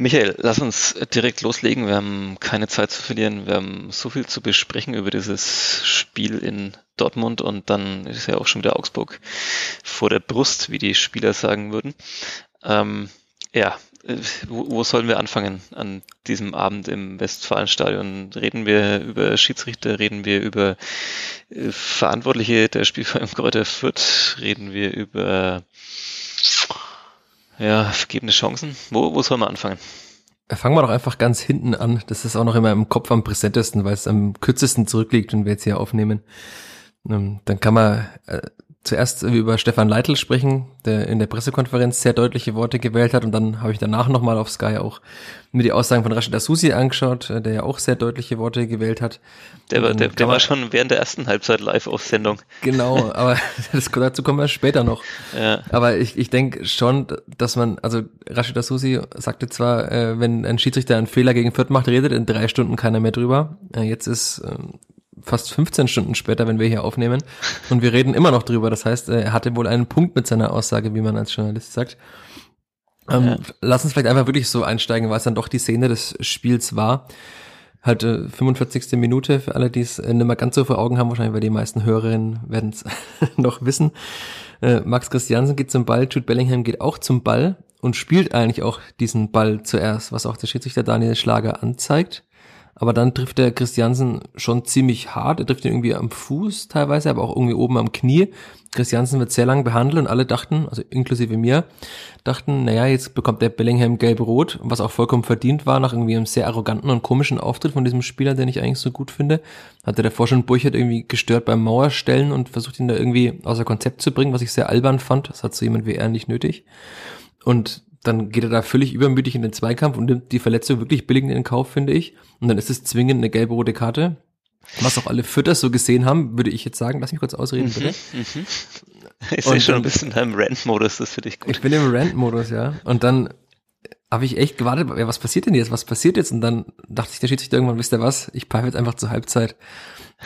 Michael, lass uns direkt loslegen. Wir haben keine Zeit zu verlieren. Wir haben so viel zu besprechen über dieses Spiel in Dortmund und dann ist ja auch schon wieder Augsburg vor der Brust, wie die Spieler sagen würden. Ähm, ja, wo, wo sollen wir anfangen an diesem Abend im Westfalenstadion? Reden wir über Schiedsrichter, reden wir über äh, Verantwortliche der Spielvereinigung Kräuter Fürth, reden wir über ja, vergebene Chancen. Wo, wo soll man anfangen? Fangen wir doch einfach ganz hinten an. Das ist auch noch immer im Kopf am präsentesten, weil es am kürzesten zurückliegt, wenn wir jetzt hier aufnehmen. Ähm, dann kann man äh, zuerst über Stefan Leitl sprechen, der in der Pressekonferenz sehr deutliche Worte gewählt hat und dann habe ich danach nochmal auf Sky auch mir die Aussagen von Rashid Asusi angeschaut, äh, der ja auch sehr deutliche Worte gewählt hat. Der war, der, der war schon während der ersten Halbzeit live auf Sendung. Genau, aber das, dazu kommen wir später noch. Ja. Aber ich, ich denke schon, dass man, also Rashid Asusi sagte zwar, äh, wenn ein Schiedsrichter einen Fehler gegen Fürth macht, redet in drei Stunden keiner mehr drüber. Äh, jetzt ist ähm, fast 15 Stunden später, wenn wir hier aufnehmen. Und wir reden immer noch drüber. Das heißt, er hatte wohl einen Punkt mit seiner Aussage, wie man als Journalist sagt. Ähm, ja. Lass uns vielleicht einfach wirklich so einsteigen, weil es dann doch die Szene des Spiels war. Halt äh, 45. Minute für alle, die es äh, nicht mehr ganz so vor Augen haben, wahrscheinlich, weil die meisten Hörerinnen werden es noch wissen. Äh, Max Christiansen geht zum Ball, Jude Bellingham geht auch zum Ball und spielt eigentlich auch diesen Ball zuerst, was auch der Schiedsrichter Daniel Schlager anzeigt. Aber dann trifft der Christiansen schon ziemlich hart. Er trifft ihn irgendwie am Fuß teilweise, aber auch irgendwie oben am Knie. Christiansen wird sehr lang behandelt und alle dachten, also inklusive mir, dachten, naja, jetzt bekommt der Bellingham gelb-rot, was auch vollkommen verdient war, nach irgendwie einem sehr arroganten und komischen Auftritt von diesem Spieler, den ich eigentlich so gut finde. Hatte davor schon Burchard irgendwie gestört beim Mauerstellen und versucht ihn da irgendwie außer Konzept zu bringen, was ich sehr albern fand. Das hat so jemand wie er nicht nötig. Und dann geht er da völlig übermütig in den Zweikampf und nimmt die Verletzung wirklich billig in den Kauf, finde ich. Und dann ist es zwingend eine gelbe rote Karte. Was auch alle Fütter so gesehen haben, würde ich jetzt sagen. Lass mich kurz ausreden, bitte. Mhm, mhm. Ich sehe schon ein bisschen deinem Rant-Modus, das finde ich gut. Ich bin im Rant-Modus, ja. Und dann habe ich echt gewartet, ja, was passiert denn jetzt? Was passiert jetzt? Und dann dachte ich, der Schiedsrichter irgendwann, wisst ihr was? Ich pfeife jetzt einfach zur Halbzeit.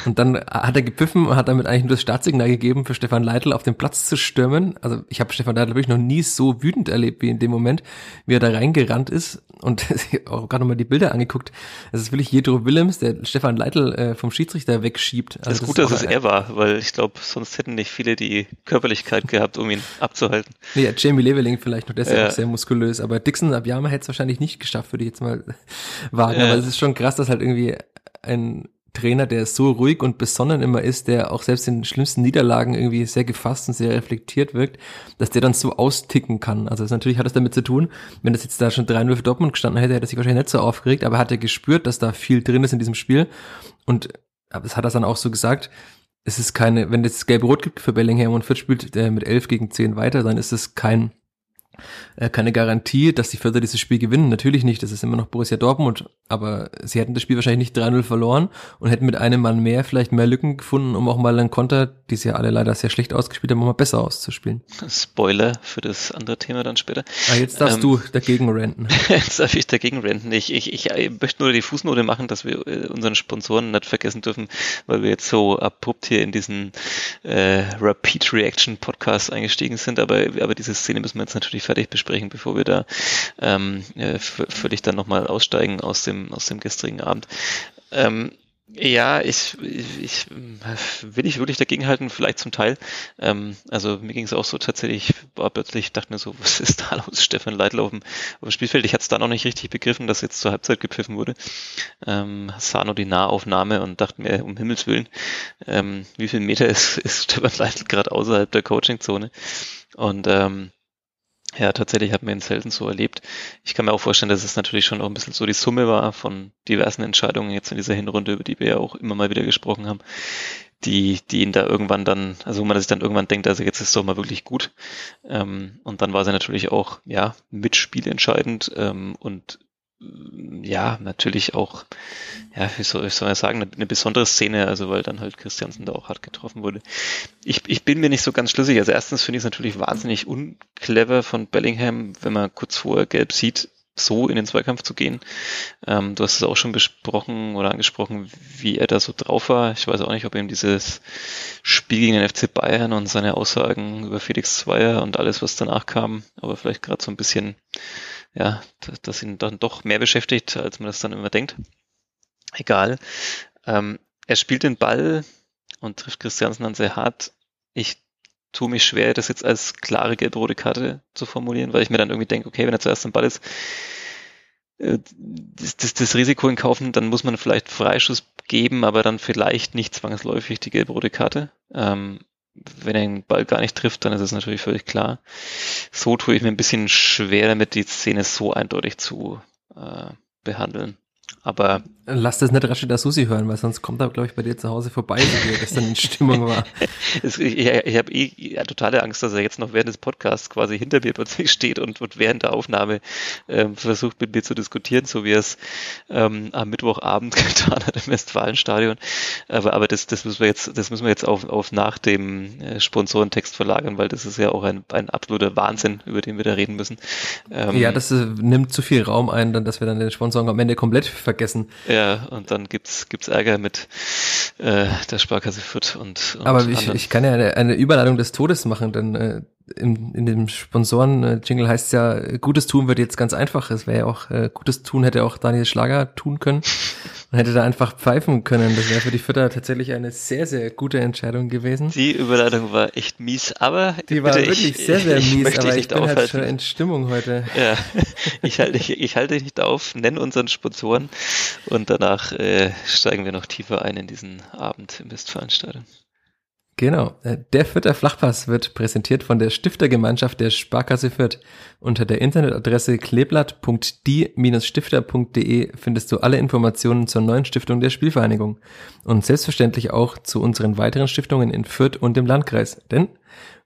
Und dann hat er gepfiffen und hat damit eigentlich nur das Startsignal gegeben, für Stefan Leitl auf den Platz zu stürmen. Also ich habe Stefan Leitl wirklich noch nie so wütend erlebt wie in dem Moment, wie er da reingerannt ist und auch gerade nochmal die Bilder angeguckt. Es ist wirklich Jedro Willems, der Stefan Leitl äh, vom Schiedsrichter wegschiebt. Also das ist gut, dass es er war, weil ich glaube, sonst hätten nicht viele die Körperlichkeit gehabt, um ihn abzuhalten. Nee, Jamie Leveling vielleicht noch, der ist ja, ja sehr muskulös, aber Dixon Abiyama hätte es wahrscheinlich nicht geschafft, würde ich jetzt mal wagen. Ja. Aber es ist schon krass, dass halt irgendwie ein Trainer, der so ruhig und besonnen immer ist, der auch selbst in schlimmsten Niederlagen irgendwie sehr gefasst und sehr reflektiert wirkt, dass der dann so austicken kann. Also natürlich hat es damit zu tun, wenn das jetzt da schon 3-0 für Dortmund gestanden hätte, hätte er sich wahrscheinlich nicht so aufgeregt, aber er hat ja gespürt, dass da viel drin ist in diesem Spiel und das hat er dann auch so gesagt, es ist keine, wenn es gelb-rot gibt für Bellingham und Fürth spielt der mit 11 gegen 10 weiter, dann ist es kein äh, keine Garantie, dass die Förder dieses Spiel gewinnen. Natürlich nicht, das ist immer noch Borussia Dortmund, aber sie hätten das Spiel wahrscheinlich nicht 3-0 verloren und hätten mit einem Mann mehr vielleicht mehr Lücken gefunden, um auch mal einen Konter, die sie ja alle leider sehr schlecht ausgespielt haben, mal besser auszuspielen. Spoiler für das andere Thema dann später. Ah, jetzt darfst ähm, du dagegen renten. jetzt darf ich dagegen renten. Ich, ich, ich, ich möchte nur die Fußnote machen, dass wir äh, unseren Sponsoren nicht vergessen dürfen, weil wir jetzt so abrupt hier in diesen äh, Rapid Reaction Podcast eingestiegen sind, aber, aber diese Szene müssen wir jetzt natürlich fertig besprechen, bevor wir da ähm, äh, völlig dann nochmal aussteigen aus dem, aus dem gestrigen Abend. Ähm, ja, ich, ich, will ich wirklich dagegen halten, vielleicht zum Teil. Ähm, also mir ging es auch so tatsächlich, war plötzlich, dachte mir so, was ist da los, Stefan Leitl auf dem, auf dem Spielfeld? Ich hatte es da noch nicht richtig begriffen, dass jetzt zur Halbzeit gepfiffen wurde. Ähm, sah nur die Nahaufnahme und dachte mir, um Himmels Willen, ähm, wie viel Meter ist, ist Stefan Leitl gerade außerhalb der Coachingzone? Und ähm, ja, tatsächlich hat man ihn selten so erlebt. Ich kann mir auch vorstellen, dass es natürlich schon auch ein bisschen so die Summe war von diversen Entscheidungen jetzt in dieser Hinrunde, über die wir ja auch immer mal wieder gesprochen haben, die, die ihn da irgendwann dann, also wo man sich dann irgendwann denkt, also jetzt ist doch mal wirklich gut. Ähm, und dann war sie natürlich auch, ja, mitspielentscheidend ähm, und ja, natürlich auch, ja, wie soll ich sagen, eine, besondere Szene, also weil dann halt Christiansen da auch hart getroffen wurde. Ich, ich bin mir nicht so ganz schlüssig. Also erstens finde ich es natürlich wahnsinnig unclever von Bellingham, wenn man kurz vorher gelb sieht, so in den Zweikampf zu gehen. Ähm, du hast es auch schon besprochen oder angesprochen, wie er da so drauf war. Ich weiß auch nicht, ob ihm dieses Spiel gegen den FC Bayern und seine Aussagen über Felix Zweier und alles, was danach kam, aber vielleicht gerade so ein bisschen ja, das ihn dann doch mehr beschäftigt, als man das dann immer denkt. Egal. Ähm, er spielt den Ball und trifft Christiansen dann sehr hart. Ich tue mich schwer, das jetzt als klare gelb-rote Karte zu formulieren, weil ich mir dann irgendwie denke, okay, wenn er zuerst am Ball ist, äh, das, das, das Risiko in Kauf nimmt, dann muss man vielleicht Freischuss geben, aber dann vielleicht nicht zwangsläufig die gelb-rote Karte. Ähm, wenn er den Ball gar nicht trifft, dann ist es natürlich völlig klar. So tue ich mir ein bisschen schwer damit, die Szene so eindeutig zu äh, behandeln. Aber Lass das nicht Rashida Susi hören, weil sonst kommt er, glaube ich, bei dir zu Hause vorbei, wie er gestern in Stimmung war. ich ich habe eh ja, totale Angst, dass er jetzt noch während des Podcasts quasi hinter mir plötzlich steht und, und während der Aufnahme ähm, versucht, mit mir zu diskutieren, so wie er es ähm, am Mittwochabend getan hat im Westfalenstadion. Aber, aber das, das müssen wir jetzt, das müssen wir jetzt auf, auf nach dem äh, Sponsorentext verlagern, weil das ist ja auch ein, ein absoluter Wahnsinn, über den wir da reden müssen. Ähm, ja, das äh, nimmt zu viel Raum ein, dann, dass wir dann den Sponsoren am Ende komplett vergessen. Ja, und dann gibt's gibt's Ärger mit äh, der Sparkasse Fürth und, und Aber ich, ich kann ja eine, eine Überladung des Todes machen, denn äh, in, in dem Sponsoren-Jingle heißt es ja, Gutes tun wird jetzt ganz einfach. Es wäre ja auch, äh, Gutes tun hätte auch Daniel Schlager tun können. Man hätte da einfach pfeifen können. Das wäre für die Fütter tatsächlich eine sehr, sehr gute Entscheidung gewesen. Die Überleitung war echt mies, aber die war wirklich ich, sehr, sehr mies, ich aber ich bin aufhalten. halt schon in Stimmung heute. Ja, ich halte ich, ich halte dich nicht auf, nenn unseren Sponsoren und danach äh, steigen wir noch tiefer ein in diesen Abend im Westfalenstadion. Genau. Äh, der Fürther Flachpass wird präsentiert von der Stiftergemeinschaft der Sparkasse Fürth. Unter der Internetadresse kleeblatt.die-stifter.de findest du alle Informationen zur neuen Stiftung der Spielvereinigung und selbstverständlich auch zu unseren weiteren Stiftungen in Fürth und im Landkreis. Denn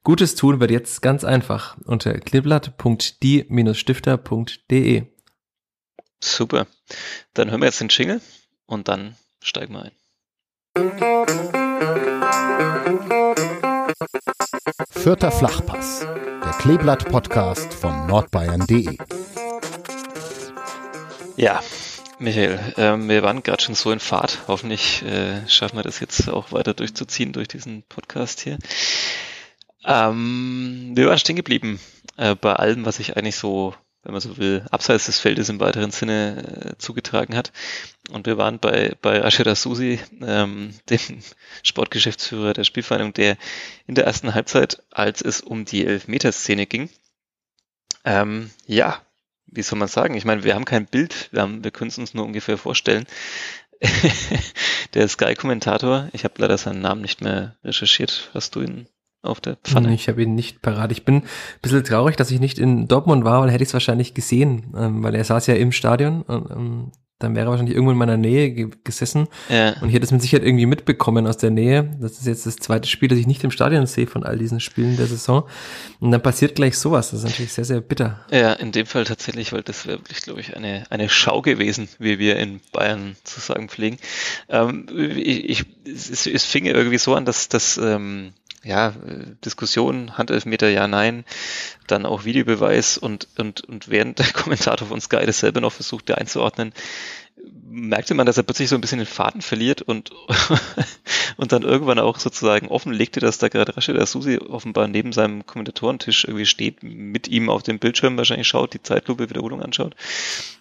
Gutes tun wird jetzt ganz einfach unter kleeblatt.die-stifter.de. Super. Dann hören wir jetzt den Jingle und dann steigen wir ein. Vierter Flachpass, der Kleeblatt-Podcast von nordbayern.de. Ja, Michael, ähm, wir waren gerade schon so in Fahrt. Hoffentlich äh, schaffen wir das jetzt auch weiter durchzuziehen durch diesen Podcast hier. Ähm, wir waren stehen geblieben äh, bei allem, was ich eigentlich so wenn man so will, abseits des Feldes im weiteren Sinne äh, zugetragen hat. Und wir waren bei, bei Ashira Susi, ähm, dem Sportgeschäftsführer der Spielvereinigung, der in der ersten Halbzeit, als es um die Elfmeterszene ging, ähm, ja, wie soll man sagen? Ich meine, wir haben kein Bild, wir, haben, wir können es uns nur ungefähr vorstellen. der Sky-Kommentator, ich habe leider seinen Namen nicht mehr recherchiert. Hast du ihn auf der Pfanne. Ich habe ihn nicht parat. Ich bin ein bisschen traurig, dass ich nicht in Dortmund war, weil hätte ich es wahrscheinlich gesehen, ähm, weil er saß ja im Stadion. Und, ähm, dann wäre er wahrscheinlich irgendwo in meiner Nähe ge gesessen. Ja. Und ich hätte es mit Sicherheit irgendwie mitbekommen aus der Nähe. Das ist jetzt das zweite Spiel, das ich nicht im Stadion sehe von all diesen Spielen der Saison. Und dann passiert gleich sowas. Das ist natürlich sehr, sehr bitter. Ja, in dem Fall tatsächlich, weil das wäre wirklich, glaube ich, eine, eine Schau gewesen, wie wir in Bayern zu sagen pflegen. Ähm, ich, ich, es, es fing irgendwie so an, dass, dass ähm, ja, Diskussion, Handelfmeter, ja, nein, dann auch Videobeweis und, und, und während der Kommentator von Sky dasselbe noch versuchte einzuordnen, merkte man, dass er plötzlich so ein bisschen den Faden verliert und, und dann irgendwann auch sozusagen offenlegte, dass da gerade Rashid Susi offenbar neben seinem Kommentatorentisch irgendwie steht, mit ihm auf dem Bildschirm wahrscheinlich schaut, die Zeitlupe Wiederholung anschaut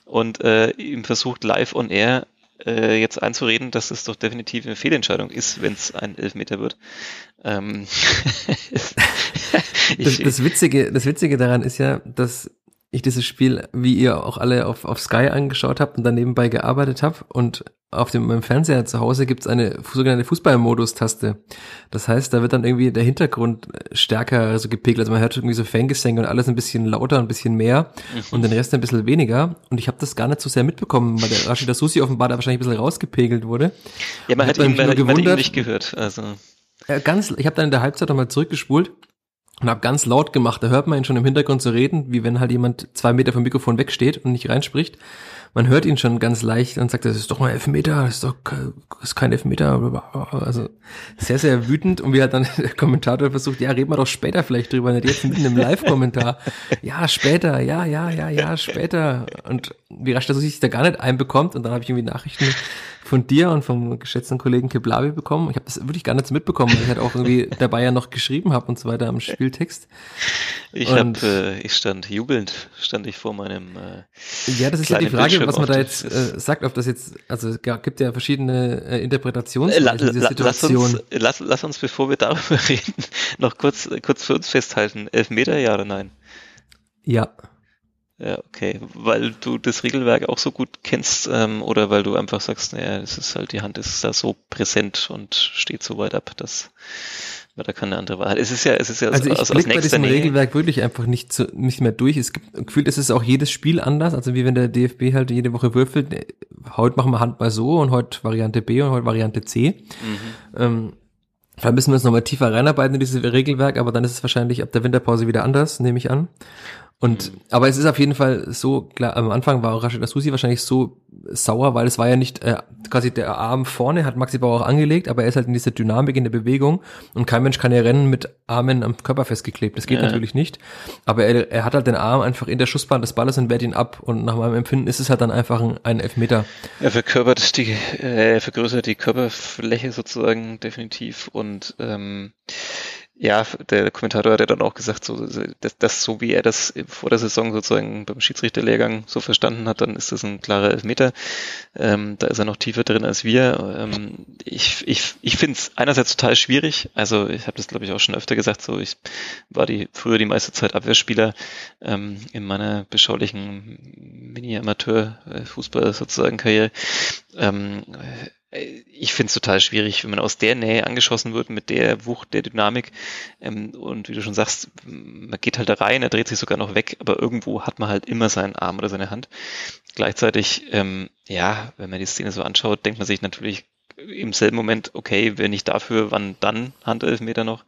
und äh, ihm versucht live on air äh, jetzt einzureden, dass es doch definitiv eine Fehlentscheidung ist, wenn es ein Elfmeter wird. Ähm das, das, Witzige, das Witzige daran ist ja, dass ich dieses Spiel, wie ihr auch alle auf, auf Sky angeschaut habt und dann nebenbei gearbeitet habt und auf dem meinem Fernseher zu Hause gibt's eine sogenannte Fußballmodus-Taste. Das heißt, da wird dann irgendwie der Hintergrund stärker so gepegelt. Also man hört irgendwie so Fangesänge und alles ein bisschen lauter, ein bisschen mehr mhm. und den Rest ein bisschen weniger. Und ich habe das gar nicht so sehr mitbekommen, weil der Rashida Susi offenbar da wahrscheinlich ein bisschen rausgepegelt wurde. Ja, man hat ihn, man, man ihn nicht gehört. Also. Ja, ganz, ich habe dann in der Halbzeit nochmal zurückgespult und habe ganz laut gemacht. Da hört man ihn schon im Hintergrund so reden, wie wenn halt jemand zwei Meter vom Mikrofon wegsteht und nicht reinspricht. Man hört ihn schon ganz leicht und sagt, das ist doch mal Elfmeter, das ist doch das ist kein Elfmeter. Also sehr, sehr wütend. Und wie hat dann der Kommentator versucht, ja, reden wir doch später vielleicht drüber, nicht jetzt mitten im Live-Kommentar. Ja, später, ja, ja, ja, ja, später. Und wie rasch, dass er sich da gar nicht einbekommt. Und dann habe ich irgendwie Nachrichten von dir und vom geschätzten Kollegen Keblavi bekommen. Ich habe das wirklich gar nicht mitbekommen, weil ich halt auch irgendwie dabei ja noch geschrieben habe und so weiter am Spieltext. Ich hab, äh, ich stand jubelnd, stand ich vor meinem. Äh, ja, das ist ja die Frage, was man da jetzt äh, sagt, ob das jetzt, also ja, gibt ja verschiedene äh, Interpretationsweisen äh, la, la, Lass uns, lass, lass uns, bevor wir darüber reden, noch kurz, kurz für uns festhalten. Elfmeter, ja oder nein? Ja. Ja, okay. Weil du das Regelwerk auch so gut kennst ähm, oder weil du einfach sagst, naja, es ist halt, die Hand ist da so präsent und steht so weit ab, dass man da keine andere Wahl hat. Es ist ja, es ist ja also ich aus, aus bei diesem Nähe. Regelwerk wirklich einfach nicht, so, nicht mehr durch. Es gibt gefühlt, es ist auch jedes Spiel anders. Also wie wenn der DFB halt jede Woche würfelt, heute machen wir Handball so und heute Variante B und heute Variante C. Mhm. Ähm, da müssen wir uns nochmal tiefer reinarbeiten in dieses Regelwerk, aber dann ist es wahrscheinlich ab der Winterpause wieder anders, nehme ich an. Und, mhm. aber es ist auf jeden Fall so, klar, am Anfang war Rashid Susi wahrscheinlich so sauer, weil es war ja nicht, äh, quasi der Arm vorne hat Maxi Bauer auch angelegt, aber er ist halt in dieser Dynamik in der Bewegung und kein Mensch kann ja rennen mit Armen am Körper festgeklebt. Das geht ja. natürlich nicht. Aber er, er hat halt den Arm einfach in der Schussbahn des Balles und wehrt ihn ab und nach meinem Empfinden ist es halt dann einfach ein, ein Elfmeter. Er verkörpert die, äh, er vergrößert die Körperfläche sozusagen definitiv und ähm, ja, der Kommentator hat ja dann auch gesagt, so, dass, dass so wie er das vor der Saison sozusagen beim Schiedsrichterlehrgang so verstanden hat, dann ist das ein klarer Elfmeter. Ähm, da ist er noch tiefer drin als wir. Ähm, ich ich, ich finde es einerseits total schwierig. Also ich habe das, glaube ich, auch schon öfter gesagt. So, ich war die früher die meiste Zeit Abwehrspieler ähm, in meiner beschaulichen Mini-Amateur-Fußball sozusagen Karriere. Ähm, ich finde es total schwierig, wenn man aus der Nähe angeschossen wird, mit der Wucht, der Dynamik. Ähm, und wie du schon sagst, man geht halt da rein, er dreht sich sogar noch weg, aber irgendwo hat man halt immer seinen Arm oder seine Hand. Gleichzeitig, ähm, ja, wenn man die Szene so anschaut, denkt man sich natürlich im selben Moment, okay, wenn nicht dafür, wann dann Handelfmeter noch?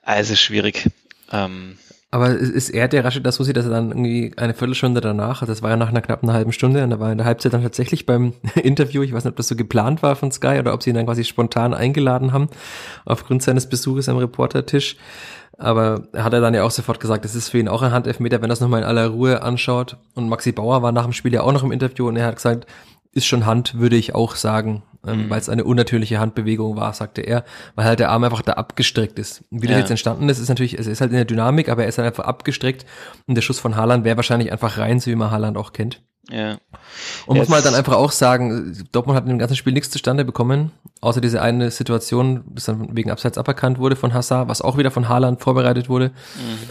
Also schwierig. Ähm, aber ist er der Rashid Asusi, dass er dann irgendwie eine Viertelstunde danach, also das war ja nach einer knappen halben Stunde, und da war in der Halbzeit dann tatsächlich beim Interview, ich weiß nicht, ob das so geplant war von Sky oder ob sie ihn dann quasi spontan eingeladen haben, aufgrund seines Besuches am Reportertisch. Aber hat er dann ja auch sofort gesagt, das ist für ihn auch ein Handelfmeter, wenn er das nochmal in aller Ruhe anschaut. Und Maxi Bauer war nach dem Spiel ja auch noch im Interview und er hat gesagt, ist schon Hand, würde ich auch sagen, ähm, mhm. weil es eine unnatürliche Handbewegung war, sagte er, weil halt der Arm einfach da abgestreckt ist. Wie ja. das jetzt entstanden ist, ist natürlich, es ist halt in der Dynamik, aber er ist halt einfach abgestreckt und der Schuss von Haaland wäre wahrscheinlich einfach rein, so wie man Haaland auch kennt. Ja. Und jetzt. muss man halt dann einfach auch sagen, Dortmund hat in dem ganzen Spiel nichts zustande bekommen, außer diese eine Situation, das dann wegen Abseits aberkannt wurde von Hazard, was auch wieder von Haaland vorbereitet wurde. Mhm.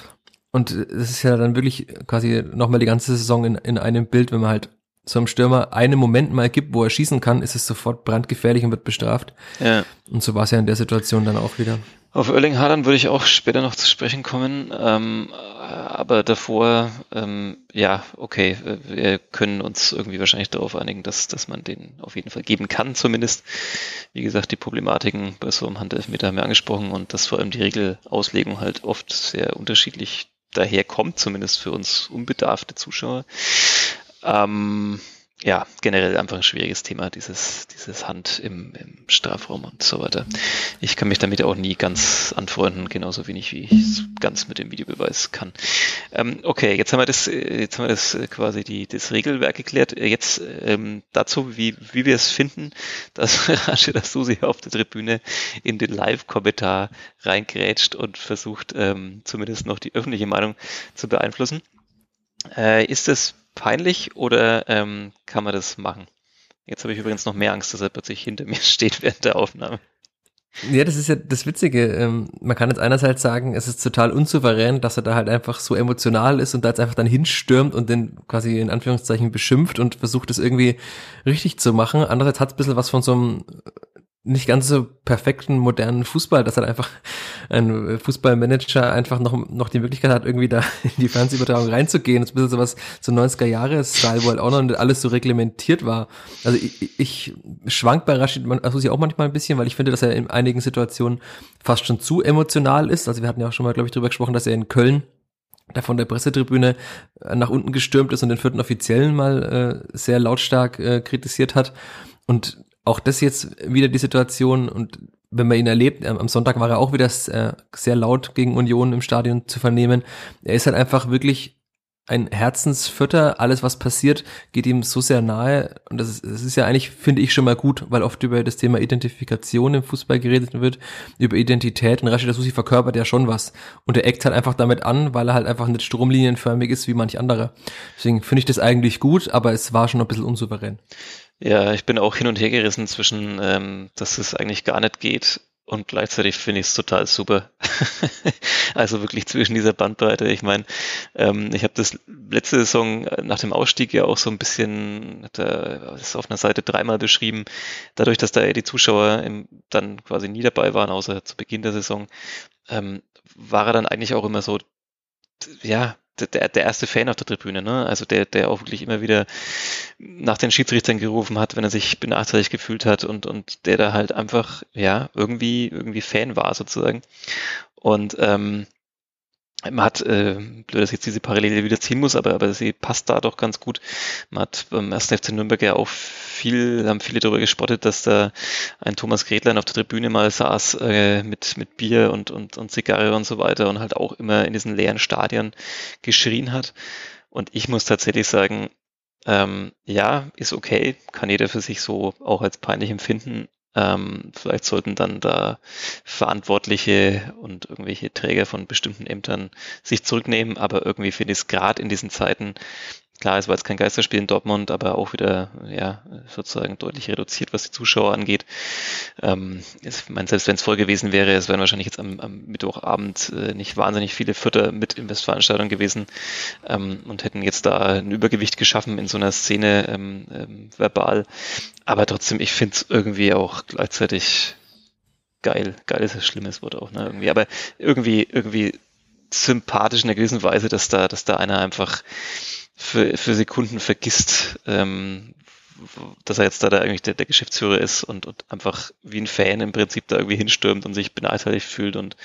Und das ist ja dann wirklich quasi nochmal die ganze Saison in, in einem Bild, wenn man halt so einem Stürmer einen Moment mal gibt, wo er schießen kann, ist es sofort brandgefährlich und wird bestraft. Ja. Und so war es ja in der Situation dann auch wieder. Auf Erling Haaland würde ich auch später noch zu sprechen kommen, ähm, aber davor, ähm, ja, okay, wir können uns irgendwie wahrscheinlich darauf einigen, dass, dass man den auf jeden Fall geben kann, zumindest. Wie gesagt, die Problematiken bei so einem Handelfmeter haben wir angesprochen und dass vor allem die Regelauslegung halt oft sehr unterschiedlich daherkommt, zumindest für uns unbedarfte Zuschauer. Ähm, ja, generell einfach ein schwieriges Thema, dieses, dieses Hand im, im Strafraum und so weiter. Ich kann mich damit auch nie ganz anfreunden, genauso wenig wie ich es ganz mit dem Videobeweis kann. Ähm, okay, jetzt haben wir das, jetzt haben wir das quasi die, das Regelwerk geklärt. Jetzt ähm, dazu, wie, wie wir es finden, dass Rashida Susi auf der Tribüne in den Live-Kommentar reingrätscht und versucht, ähm, zumindest noch die öffentliche Meinung zu beeinflussen. Äh, ist es peinlich oder ähm, kann man das machen? Jetzt habe ich übrigens noch mehr Angst, dass er plötzlich hinter mir steht während der Aufnahme. Ja, das ist ja das Witzige. Ähm, man kann jetzt einerseits sagen, es ist total unsouverän, dass er da halt einfach so emotional ist und da jetzt einfach dann hinstürmt und den quasi in Anführungszeichen beschimpft und versucht es irgendwie richtig zu machen. Andererseits hat es ein bisschen was von so einem nicht ganz so perfekten modernen Fußball, dass halt einfach ein Fußballmanager einfach noch, noch die Möglichkeit hat, irgendwie da in die Fernsehübertragung reinzugehen. Das ist ein bisschen sowas, so 90er Jahre Style, wo halt auch noch alles so reglementiert war. Also ich, ich schwank bei Rashid Asusi auch manchmal ein bisschen, weil ich finde, dass er in einigen Situationen fast schon zu emotional ist. Also wir hatten ja auch schon mal, glaube ich, drüber gesprochen, dass er in Köln da von der Pressetribüne nach unten gestürmt ist und den vierten Offiziellen mal äh, sehr lautstark äh, kritisiert hat. Und auch das jetzt wieder die Situation und wenn man ihn erlebt, am Sonntag war er auch wieder sehr laut gegen Union im Stadion zu vernehmen. Er ist halt einfach wirklich ein Herzensfütter. Alles, was passiert, geht ihm so sehr nahe. Und das ist, das ist ja eigentlich, finde ich, schon mal gut, weil oft über das Thema Identifikation im Fußball geredet wird, über Identität. Und Rashid Susi verkörpert ja schon was. Und er eckt halt einfach damit an, weil er halt einfach nicht stromlinienförmig ist wie manch andere. Deswegen finde ich das eigentlich gut, aber es war schon ein bisschen unsouverän. Ja, ich bin auch hin und her gerissen zwischen, ähm, dass es eigentlich gar nicht geht und gleichzeitig finde ich es total super. also wirklich zwischen dieser Bandbreite. Ich meine, ähm, ich habe das letzte Saison nach dem Ausstieg ja auch so ein bisschen, er ist auf einer Seite dreimal beschrieben, dadurch, dass da die Zuschauer im, dann quasi nie dabei waren, außer zu Beginn der Saison, ähm, war er dann eigentlich auch immer so, ja, der, der erste Fan auf der Tribüne, ne? Also der, der auch wirklich immer wieder nach den Schiedsrichtern gerufen hat, wenn er sich benachteiligt gefühlt hat und, und der da halt einfach, ja, irgendwie, irgendwie Fan war sozusagen. Und ähm, man hat, äh, blöd, dass jetzt diese Parallele wieder ziehen muss, aber, aber sie passt da doch ganz gut. Man hat beim ersten FC Nürnberg ja auch viel, haben viele darüber gespottet, dass da ein Thomas Gretlein auf der Tribüne mal saß äh, mit, mit Bier und, und, und Zigarre und so weiter und halt auch immer in diesen leeren Stadien geschrien hat. Und ich muss tatsächlich sagen, ähm, ja, ist okay, kann jeder für sich so auch als peinlich empfinden, ähm, vielleicht sollten dann da Verantwortliche und irgendwelche Träger von bestimmten Ämtern sich zurücknehmen, aber irgendwie finde ich es gerade in diesen Zeiten Klar, es war jetzt kein Geisterspiel in Dortmund, aber auch wieder, ja, sozusagen deutlich reduziert, was die Zuschauer angeht. Ähm, ich meine, selbst wenn es voll gewesen wäre, es wären wahrscheinlich jetzt am, am Mittwochabend äh, nicht wahnsinnig viele Vierter mit im Westfalenstadion gewesen ähm, und hätten jetzt da ein Übergewicht geschaffen in so einer Szene ähm, ähm, verbal. Aber trotzdem, ich finde es irgendwie auch gleichzeitig geil. Geil ist ein schlimmes Wort auch, ne? Irgendwie. Aber irgendwie, irgendwie sympathisch in einer gewissen Weise, dass da, dass da einer einfach für, für Sekunden vergisst, ähm, dass er jetzt da, da eigentlich der, der Geschäftsführer ist und, und einfach wie ein Fan im Prinzip da irgendwie hinstürmt und sich benachteiligt fühlt. Und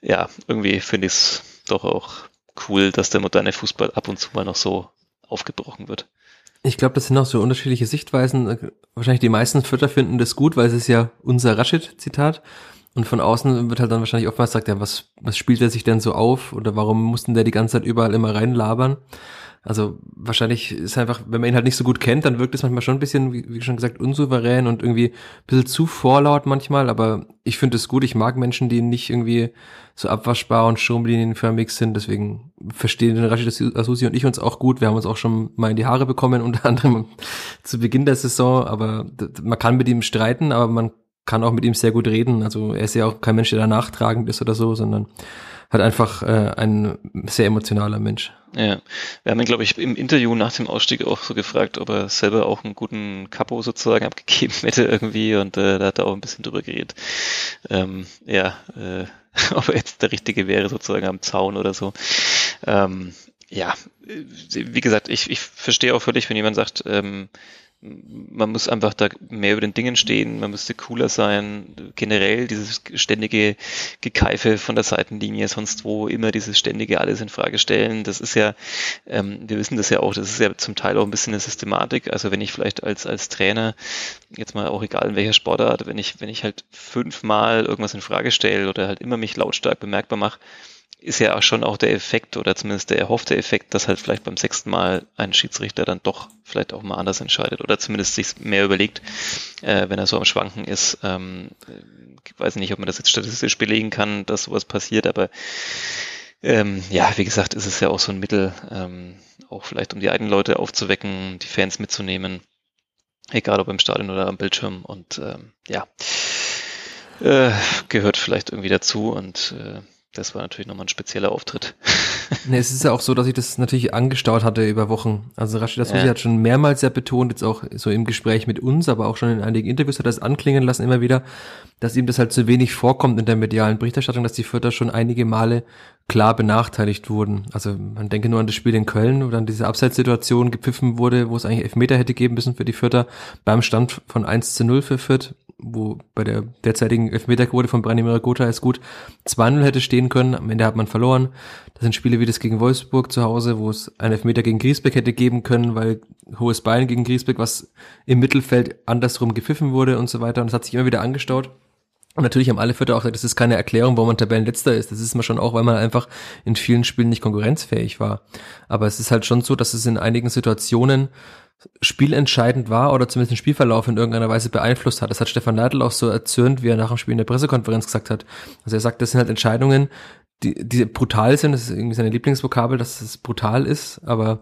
ja, irgendwie finde ich es doch auch cool, dass der moderne Fußball ab und zu mal noch so aufgebrochen wird. Ich glaube, das sind auch so unterschiedliche Sichtweisen. Wahrscheinlich die meisten Vierter finden das gut, weil es ist ja unser Rashid-Zitat. Und von außen wird halt dann wahrscheinlich oftmals gesagt, ja, was, was spielt er sich denn so auf? Oder warum mussten der die ganze Zeit überall immer reinlabern? Also wahrscheinlich ist einfach, wenn man ihn halt nicht so gut kennt, dann wirkt es manchmal schon ein bisschen, wie, wie schon gesagt, unsouverän und irgendwie ein bisschen zu vorlaut manchmal, aber ich finde es gut. Ich mag Menschen, die nicht irgendwie so abwaschbar und stromlinienförmig sind. Deswegen verstehen den Rashid Asusi und ich uns auch gut. Wir haben uns auch schon mal in die Haare bekommen, unter anderem zu Beginn der Saison. Aber man kann mit ihm streiten, aber man kann auch mit ihm sehr gut reden. Also er ist ja auch kein Mensch, der da nachtragend ist oder so, sondern hat einfach äh, ein sehr emotionaler Mensch. Ja, wir haben ihn, glaube ich, im Interview nach dem Ausstieg auch so gefragt, ob er selber auch einen guten Kapo sozusagen abgegeben hätte irgendwie und äh, da hat er auch ein bisschen drüber geredet. Ähm, ja, äh, ob er jetzt der Richtige wäre sozusagen am Zaun oder so. Ähm, ja, wie gesagt, ich, ich verstehe auch völlig, wenn jemand sagt, ähm, man muss einfach da mehr über den Dingen stehen, man müsste cooler sein, generell dieses ständige Gekeife von der Seitenlinie, sonst wo immer dieses ständige alles in Frage stellen, das ist ja, ähm, wir wissen das ja auch, das ist ja zum Teil auch ein bisschen eine Systematik, also wenn ich vielleicht als, als Trainer, jetzt mal auch egal in welcher Sportart, wenn ich, wenn ich halt fünfmal irgendwas in Frage stelle oder halt immer mich lautstark bemerkbar mache, ist ja auch schon auch der Effekt oder zumindest der erhoffte Effekt, dass halt vielleicht beim sechsten Mal ein Schiedsrichter dann doch vielleicht auch mal anders entscheidet oder zumindest sich mehr überlegt, äh, wenn er so am Schwanken ist. Ähm, ich weiß nicht, ob man das jetzt statistisch belegen kann, dass sowas passiert, aber ähm, ja, wie gesagt, ist es ja auch so ein Mittel, ähm, auch vielleicht um die eigenen Leute aufzuwecken, die Fans mitzunehmen, egal ob im Stadion oder am Bildschirm und ähm, ja, äh, gehört vielleicht irgendwie dazu und äh, das war natürlich nochmal ein spezieller Auftritt. nee, es ist ja auch so, dass ich das natürlich angestaut hatte über Wochen. Also Rashida Susi ja. hat schon mehrmals ja betont, jetzt auch so im Gespräch mit uns, aber auch schon in einigen Interviews hat er das anklingen lassen immer wieder, dass ihm das halt zu wenig vorkommt in der medialen Berichterstattung, dass die Vierter schon einige Male klar benachteiligt wurden. Also man denke nur an das Spiel in Köln, wo dann diese Abseitssituation gepfiffen wurde, wo es eigentlich Elfmeter hätte geben müssen für die Vierter beim Stand von 1 zu 0 für Fürth wo bei der derzeitigen Elfmeterquote von Branimir Gotha ist gut 2-0 hätte stehen können. Am Ende hat man verloren. Das sind Spiele wie das gegen Wolfsburg zu Hause, wo es einen Elfmeter gegen Griesbeck hätte geben können, weil hohes Bein gegen Griesbeck, was im Mittelfeld andersrum gepfiffen wurde und so weiter. Und es hat sich immer wieder angestaut. Und natürlich haben alle Vierter auch gesagt, das ist keine Erklärung, warum man Tabellenletzter ist. Das ist man schon auch, weil man einfach in vielen Spielen nicht konkurrenzfähig war. Aber es ist halt schon so, dass es in einigen Situationen spielentscheidend war oder zumindest den Spielverlauf in irgendeiner Weise beeinflusst hat. Das hat Stefan Leitl auch so erzürnt, wie er nach dem Spiel in der Pressekonferenz gesagt hat. Also er sagt, das sind halt Entscheidungen, die, die brutal sind. Das ist irgendwie seine Lieblingsvokabel, dass es brutal ist, aber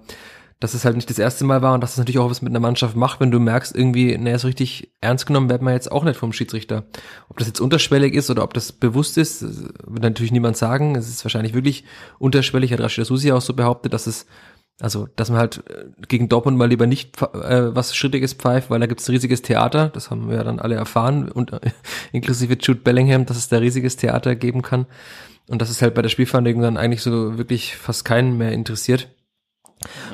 dass es halt nicht das erste Mal war und dass es natürlich auch was mit einer Mannschaft macht, wenn du merkst, irgendwie, naja, so richtig ernst genommen wird man jetzt auch nicht vom Schiedsrichter. Ob das jetzt unterschwellig ist oder ob das bewusst ist, wird natürlich niemand sagen. Es ist wahrscheinlich wirklich unterschwellig, hat Rashida Susi auch so behauptet, dass es, also, dass man halt äh, gegen Dortmund mal lieber nicht äh, was Schrittiges pfeift, weil da gibt's ein riesiges Theater, das haben wir ja dann alle erfahren, und äh, inklusive Jude Bellingham, dass es da riesiges Theater geben kann. Und dass es halt bei der Spielverhandlung dann eigentlich so wirklich fast keinen mehr interessiert.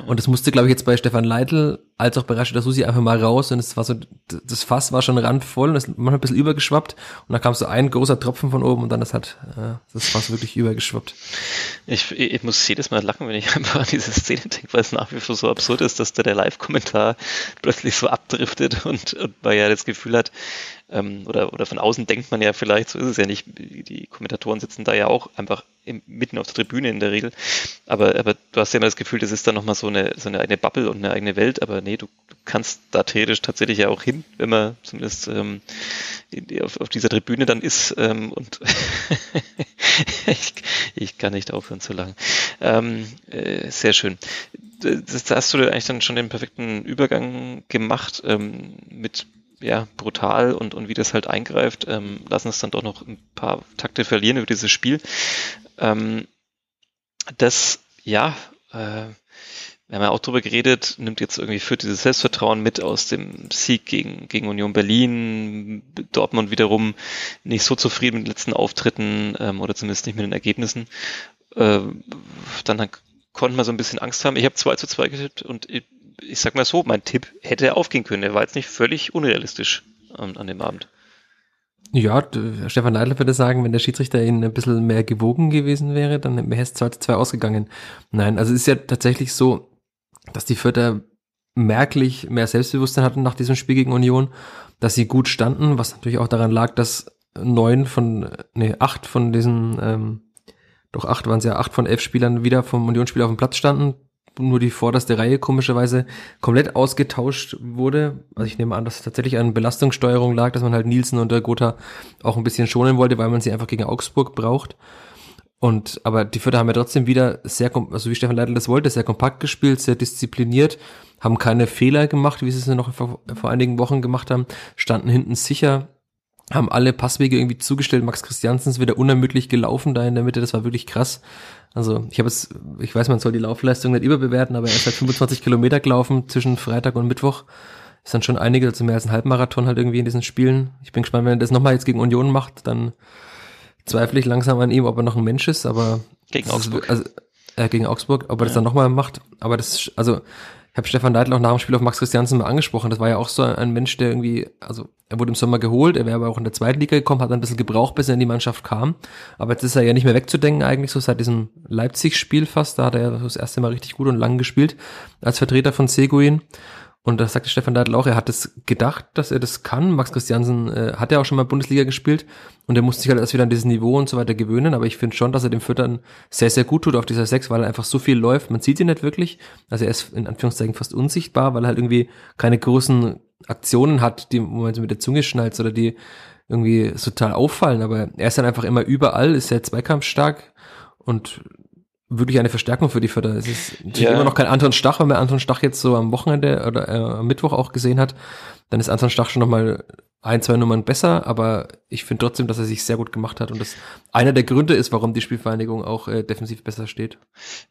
Und das musste, glaube ich, jetzt bei Stefan Leitl als auch bei Rashida Susi einfach mal raus und es war so, das Fass war schon randvoll und es manchmal ein bisschen übergeschwappt und dann kam so ein großer Tropfen von oben und dann das hat äh, das Fass wirklich übergeschwappt. Ich, ich muss jedes Mal lachen, wenn ich einfach an diese Szene denke, weil es nach wie vor so absurd ist, dass da der Live-Kommentar plötzlich so abdriftet und, und man ja das Gefühl hat, ähm, oder, oder von außen denkt man ja vielleicht, so ist es ja nicht, die Kommentatoren sitzen da ja auch einfach im, mitten auf der Tribüne in der Regel, aber, aber du hast ja immer das Gefühl, das ist dann nochmal so eine, so eine eigene Bubble und eine eigene Welt, aber nee, du, du kannst da theoretisch tatsächlich ja auch hin, wenn man zumindest ähm, auf, auf dieser Tribüne dann ist ähm, und ich, ich kann nicht aufhören zu lachen. Ähm, äh, sehr schön. Das, da hast du eigentlich dann schon den perfekten Übergang gemacht ähm, mit ja, brutal und, und wie das halt eingreift, ähm, lassen es dann doch noch ein paar Takte verlieren über dieses Spiel. Ähm, das, ja, äh, wir haben ja auch drüber geredet, nimmt jetzt irgendwie für dieses Selbstvertrauen mit aus dem Sieg gegen, gegen Union Berlin, Dortmund wiederum nicht so zufrieden mit den letzten Auftritten ähm, oder zumindest nicht mit den Ergebnissen. Äh, dann konnte man so ein bisschen Angst haben. Ich habe 2 zu 2 getippt und ich, sag mal so, mein Tipp hätte aufgehen können. Er war jetzt nicht völlig unrealistisch ähm, an dem Abend. Ja, Stefan Neidler würde sagen, wenn der Schiedsrichter ihn ein bisschen mehr gewogen gewesen wäre, dann wäre es 2 zu 2 ausgegangen. Nein, also es ist ja tatsächlich so, dass die Vierter merklich mehr Selbstbewusstsein hatten nach diesem Spiel gegen Union, dass sie gut standen, was natürlich auch daran lag, dass neun von, nee, acht von diesen, ähm, doch acht waren es ja, acht von elf Spielern wieder vom Unionsspiel auf dem Platz standen. Nur die vorderste Reihe komischerweise komplett ausgetauscht wurde. Also ich nehme an, dass es tatsächlich an Belastungssteuerung lag, dass man halt Nielsen und der Gotha auch ein bisschen schonen wollte, weil man sie einfach gegen Augsburg braucht. Und aber die Vierter haben ja trotzdem wieder sehr, also wie Stefan Leitl das wollte, sehr kompakt gespielt, sehr diszipliniert, haben keine Fehler gemacht, wie sie es noch vor, vor einigen Wochen gemacht haben, standen hinten sicher, haben alle Passwege irgendwie zugestellt. Max Christiansen ist wieder unermüdlich gelaufen da in der Mitte, das war wirklich krass. Also ich habe es, ich weiß, man soll die Laufleistung nicht überbewerten, aber er ist halt 25 Kilometer gelaufen zwischen Freitag und Mittwoch. Ist dann schon einige, also mehr als ein Halbmarathon halt irgendwie in diesen Spielen. Ich bin gespannt, wenn er das nochmal jetzt gegen Union macht, dann zweifle ich langsam an ihm, ob er noch ein Mensch ist, aber gegen Augsburg. Ist, also, äh, gegen Augsburg, ob er ja. das dann nochmal macht. Aber das, also ich habe Stefan Leitl auch nach dem Spiel auf Max Christiansen mal angesprochen. Das war ja auch so ein Mensch, der irgendwie, also er wurde im Sommer geholt, er wäre aber auch in der zweiten Liga gekommen, hat ein bisschen gebraucht, bis er in die Mannschaft kam. Aber jetzt ist er ja nicht mehr wegzudenken eigentlich, so seit diesem Leipzig-Spiel fast. Da hat er das erste Mal richtig gut und lang gespielt als Vertreter von Seguin. Und da sagte Stefan Leitl auch, er hat es gedacht, dass er das kann. Max Christiansen äh, hat ja auch schon mal Bundesliga gespielt und er musste sich halt erst wieder an dieses Niveau und so weiter gewöhnen. Aber ich finde schon, dass er dem Füttern sehr, sehr gut tut auf dieser Sechs, weil er einfach so viel läuft. Man sieht ihn nicht wirklich. Also er ist in Anführungszeichen fast unsichtbar, weil er halt irgendwie keine großen Aktionen hat, die, wo man so mit der Zunge schnallt oder die irgendwie total auffallen. Aber er ist dann einfach immer überall, ist sehr zweikampfstark und wirklich eine Verstärkung für die Förder. Es ist ja. immer noch kein Anton Stach, wenn man Anton Stach jetzt so am Wochenende oder äh, am Mittwoch auch gesehen hat, dann ist Anton Stach schon nochmal ein, zwei Nummern besser, aber ich finde trotzdem, dass er sich sehr gut gemacht hat und das einer der Gründe ist, warum die Spielvereinigung auch äh, defensiv besser steht.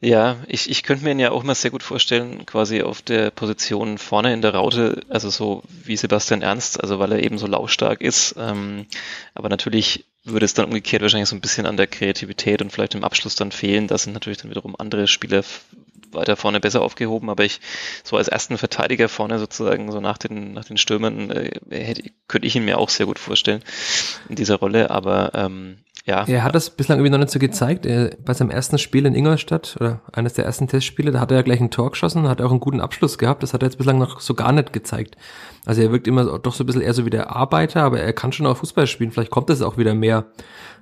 Ja, ich, ich könnte mir ihn ja auch mal sehr gut vorstellen, quasi auf der Position vorne in der Raute, also so wie Sebastian Ernst, also weil er eben so laufstark ist, ähm, aber natürlich würde es dann umgekehrt wahrscheinlich so ein bisschen an der Kreativität und vielleicht im Abschluss dann fehlen. Da sind natürlich dann wiederum andere Spieler weiter vorne besser aufgehoben, aber ich so als ersten Verteidiger vorne sozusagen so nach den nach den Stürmern äh, hätte, könnte ich ihn mir auch sehr gut vorstellen in dieser Rolle, aber ähm, ja. Er hat das bislang irgendwie noch nicht so gezeigt. Bei seinem ersten Spiel in Ingolstadt oder eines der ersten Testspiele, da hat er ja gleich ein Tor geschossen, hat auch einen guten Abschluss gehabt. Das hat er jetzt bislang noch so gar nicht gezeigt. Also er wirkt immer doch so ein bisschen eher so wie der Arbeiter, aber er kann schon auch Fußball spielen. Vielleicht kommt es auch wieder mehr.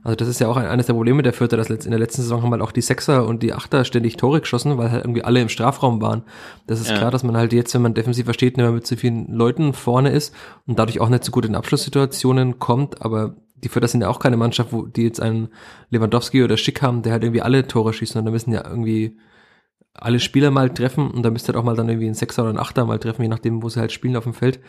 Also das ist ja auch eines der Probleme der Vierter, dass in der letzten Saison haben halt auch die Sechser und die Achter ständig Tore geschossen, weil halt irgendwie alle im Strafraum waren. Das ist ja. klar, dass man halt jetzt, wenn man defensiv versteht, nicht mehr mit so vielen Leuten vorne ist und dadurch auch nicht so gut in Abschlusssituationen kommt, aber die Vierter sind ja auch keine Mannschaft, wo die jetzt einen Lewandowski oder Schick haben, der halt irgendwie alle Tore schießt, sondern da müssen ja irgendwie alle Spieler mal treffen und da müsste halt auch mal dann irgendwie ein Sechser oder ein Achter mal treffen, je nachdem, wo sie halt spielen auf dem Feld.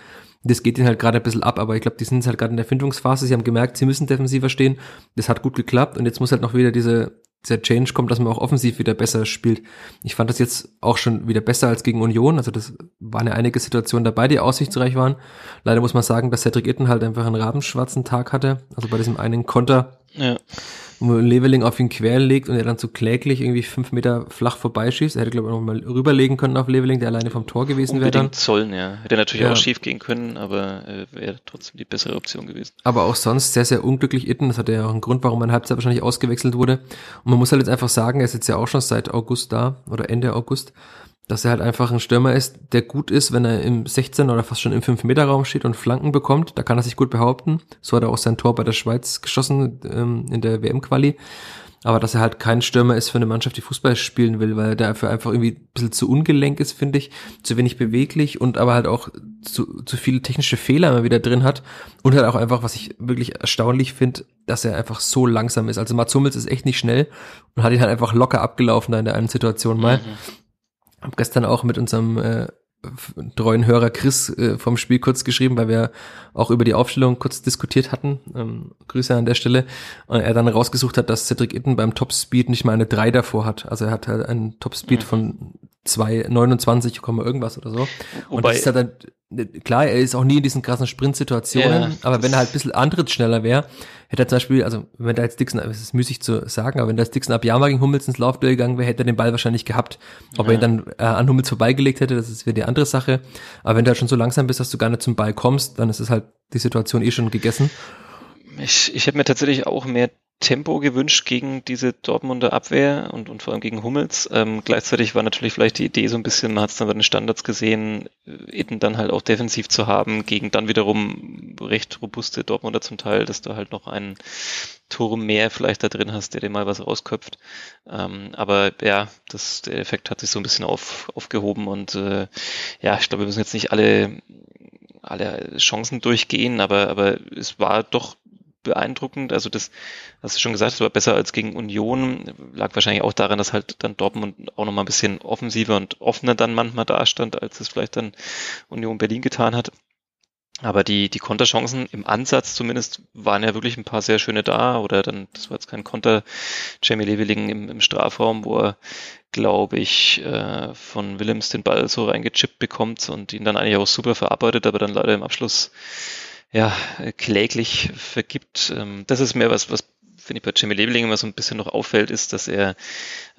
Das geht ihnen halt gerade ein bisschen ab, aber ich glaube, die sind halt gerade in der Findungsphase. Sie haben gemerkt, sie müssen defensiver stehen. Das hat gut geklappt und jetzt muss halt noch wieder diese dieser Change kommt, dass man auch offensiv wieder besser spielt. Ich fand das jetzt auch schon wieder besser als gegen Union. Also das waren ja einige Situationen dabei, die aussichtsreich waren. Leider muss man sagen, dass Cedric Itten halt einfach einen rabenschwarzen Tag hatte. Also bei diesem einen Konter. Ja wo Leveling auf ihn querlegt und er dann so kläglich irgendwie fünf Meter flach vorbeischießt. Er hätte, glaube ich, noch mal rüberlegen können auf Leveling, der alleine vom Tor gewesen wäre dann. sollen, ja. Hätte natürlich ja. auch schief gehen können, aber äh, wäre trotzdem die bessere Option gewesen. Aber auch sonst sehr, sehr unglücklich Itten. Das hat ja auch einen Grund, warum man Halbzeit wahrscheinlich ausgewechselt wurde. Und man muss halt jetzt einfach sagen, er ist jetzt ja auch schon seit August da oder Ende August dass er halt einfach ein Stürmer ist, der gut ist, wenn er im 16 oder fast schon im 5-Meter-Raum steht und Flanken bekommt. Da kann er sich gut behaupten. So hat er auch sein Tor bei der Schweiz geschossen ähm, in der WM-Quali. Aber dass er halt kein Stürmer ist für eine Mannschaft, die Fußball spielen will, weil er dafür einfach irgendwie ein bisschen zu ungelenk ist, finde ich, zu wenig beweglich und aber halt auch zu, zu viele technische Fehler immer wieder drin hat. Und halt auch einfach, was ich wirklich erstaunlich finde, dass er einfach so langsam ist. Also Mats Hummels ist echt nicht schnell und hat ihn halt einfach locker abgelaufen da in der einen Situation mal. Mhm habe gestern auch mit unserem äh, treuen Hörer Chris äh, vom Spiel kurz geschrieben, weil wir auch über die Aufstellung kurz diskutiert hatten. Ähm, Grüße an der Stelle. Und er dann rausgesucht hat, dass Cedric Itten beim Topspeed nicht mal eine 3 davor hat. Also er hat halt einen Topspeed mhm. von 2,29, irgendwas oder so. Wobei, und das ist halt dann, klar, er ist auch nie in diesen krassen Sprintsituationen, ja, aber wenn er halt ein bisschen antrittsschneller wäre, hätte er zum Beispiel, also wenn da jetzt Dixon, es ist müßig zu sagen, aber wenn da jetzt Dixon ab Jama gegen Hummels ins Laufduell gegangen wäre, hätte er den Ball wahrscheinlich gehabt. Ob ja. er ihn dann äh, an Hummels vorbeigelegt hätte, das ist wieder die andere Sache. Aber wenn du halt schon so langsam bist, dass du gar nicht zum Ball kommst, dann ist es halt die Situation eh schon gegessen. Ich, ich hätte mir tatsächlich auch mehr Tempo gewünscht gegen diese Dortmunder Abwehr und, und vor allem gegen Hummels. Ähm, gleichzeitig war natürlich vielleicht die Idee so ein bisschen, man hat es dann bei den Standards gesehen, Itten dann halt auch defensiv zu haben, gegen dann wiederum recht robuste Dortmunder zum Teil, dass du halt noch einen Turm mehr vielleicht da drin hast, der dir mal was rausköpft. Ähm, aber ja, das, der Effekt hat sich so ein bisschen auf, aufgehoben und äh, ja, ich glaube, wir müssen jetzt nicht alle alle Chancen durchgehen, aber, aber es war doch beeindruckend. Also das, hast du schon gesagt, es war besser als gegen Union. Lag wahrscheinlich auch daran, dass halt dann Dortmund auch nochmal ein bisschen offensiver und offener dann manchmal dastand, als es vielleicht dann Union Berlin getan hat. Aber die, die Konterchancen im Ansatz zumindest waren ja wirklich ein paar sehr schöne da. Oder dann, das war jetzt kein Konter, Jamie Leveling im, im Strafraum, wo er, glaube ich, äh, von Willems den Ball so reingechippt bekommt und ihn dann eigentlich auch super verarbeitet, aber dann leider im Abschluss ja, kläglich vergibt. Ähm, das ist mehr was, was finde ich bei Jimmy Lebeling immer so ein bisschen noch auffällt, ist, dass er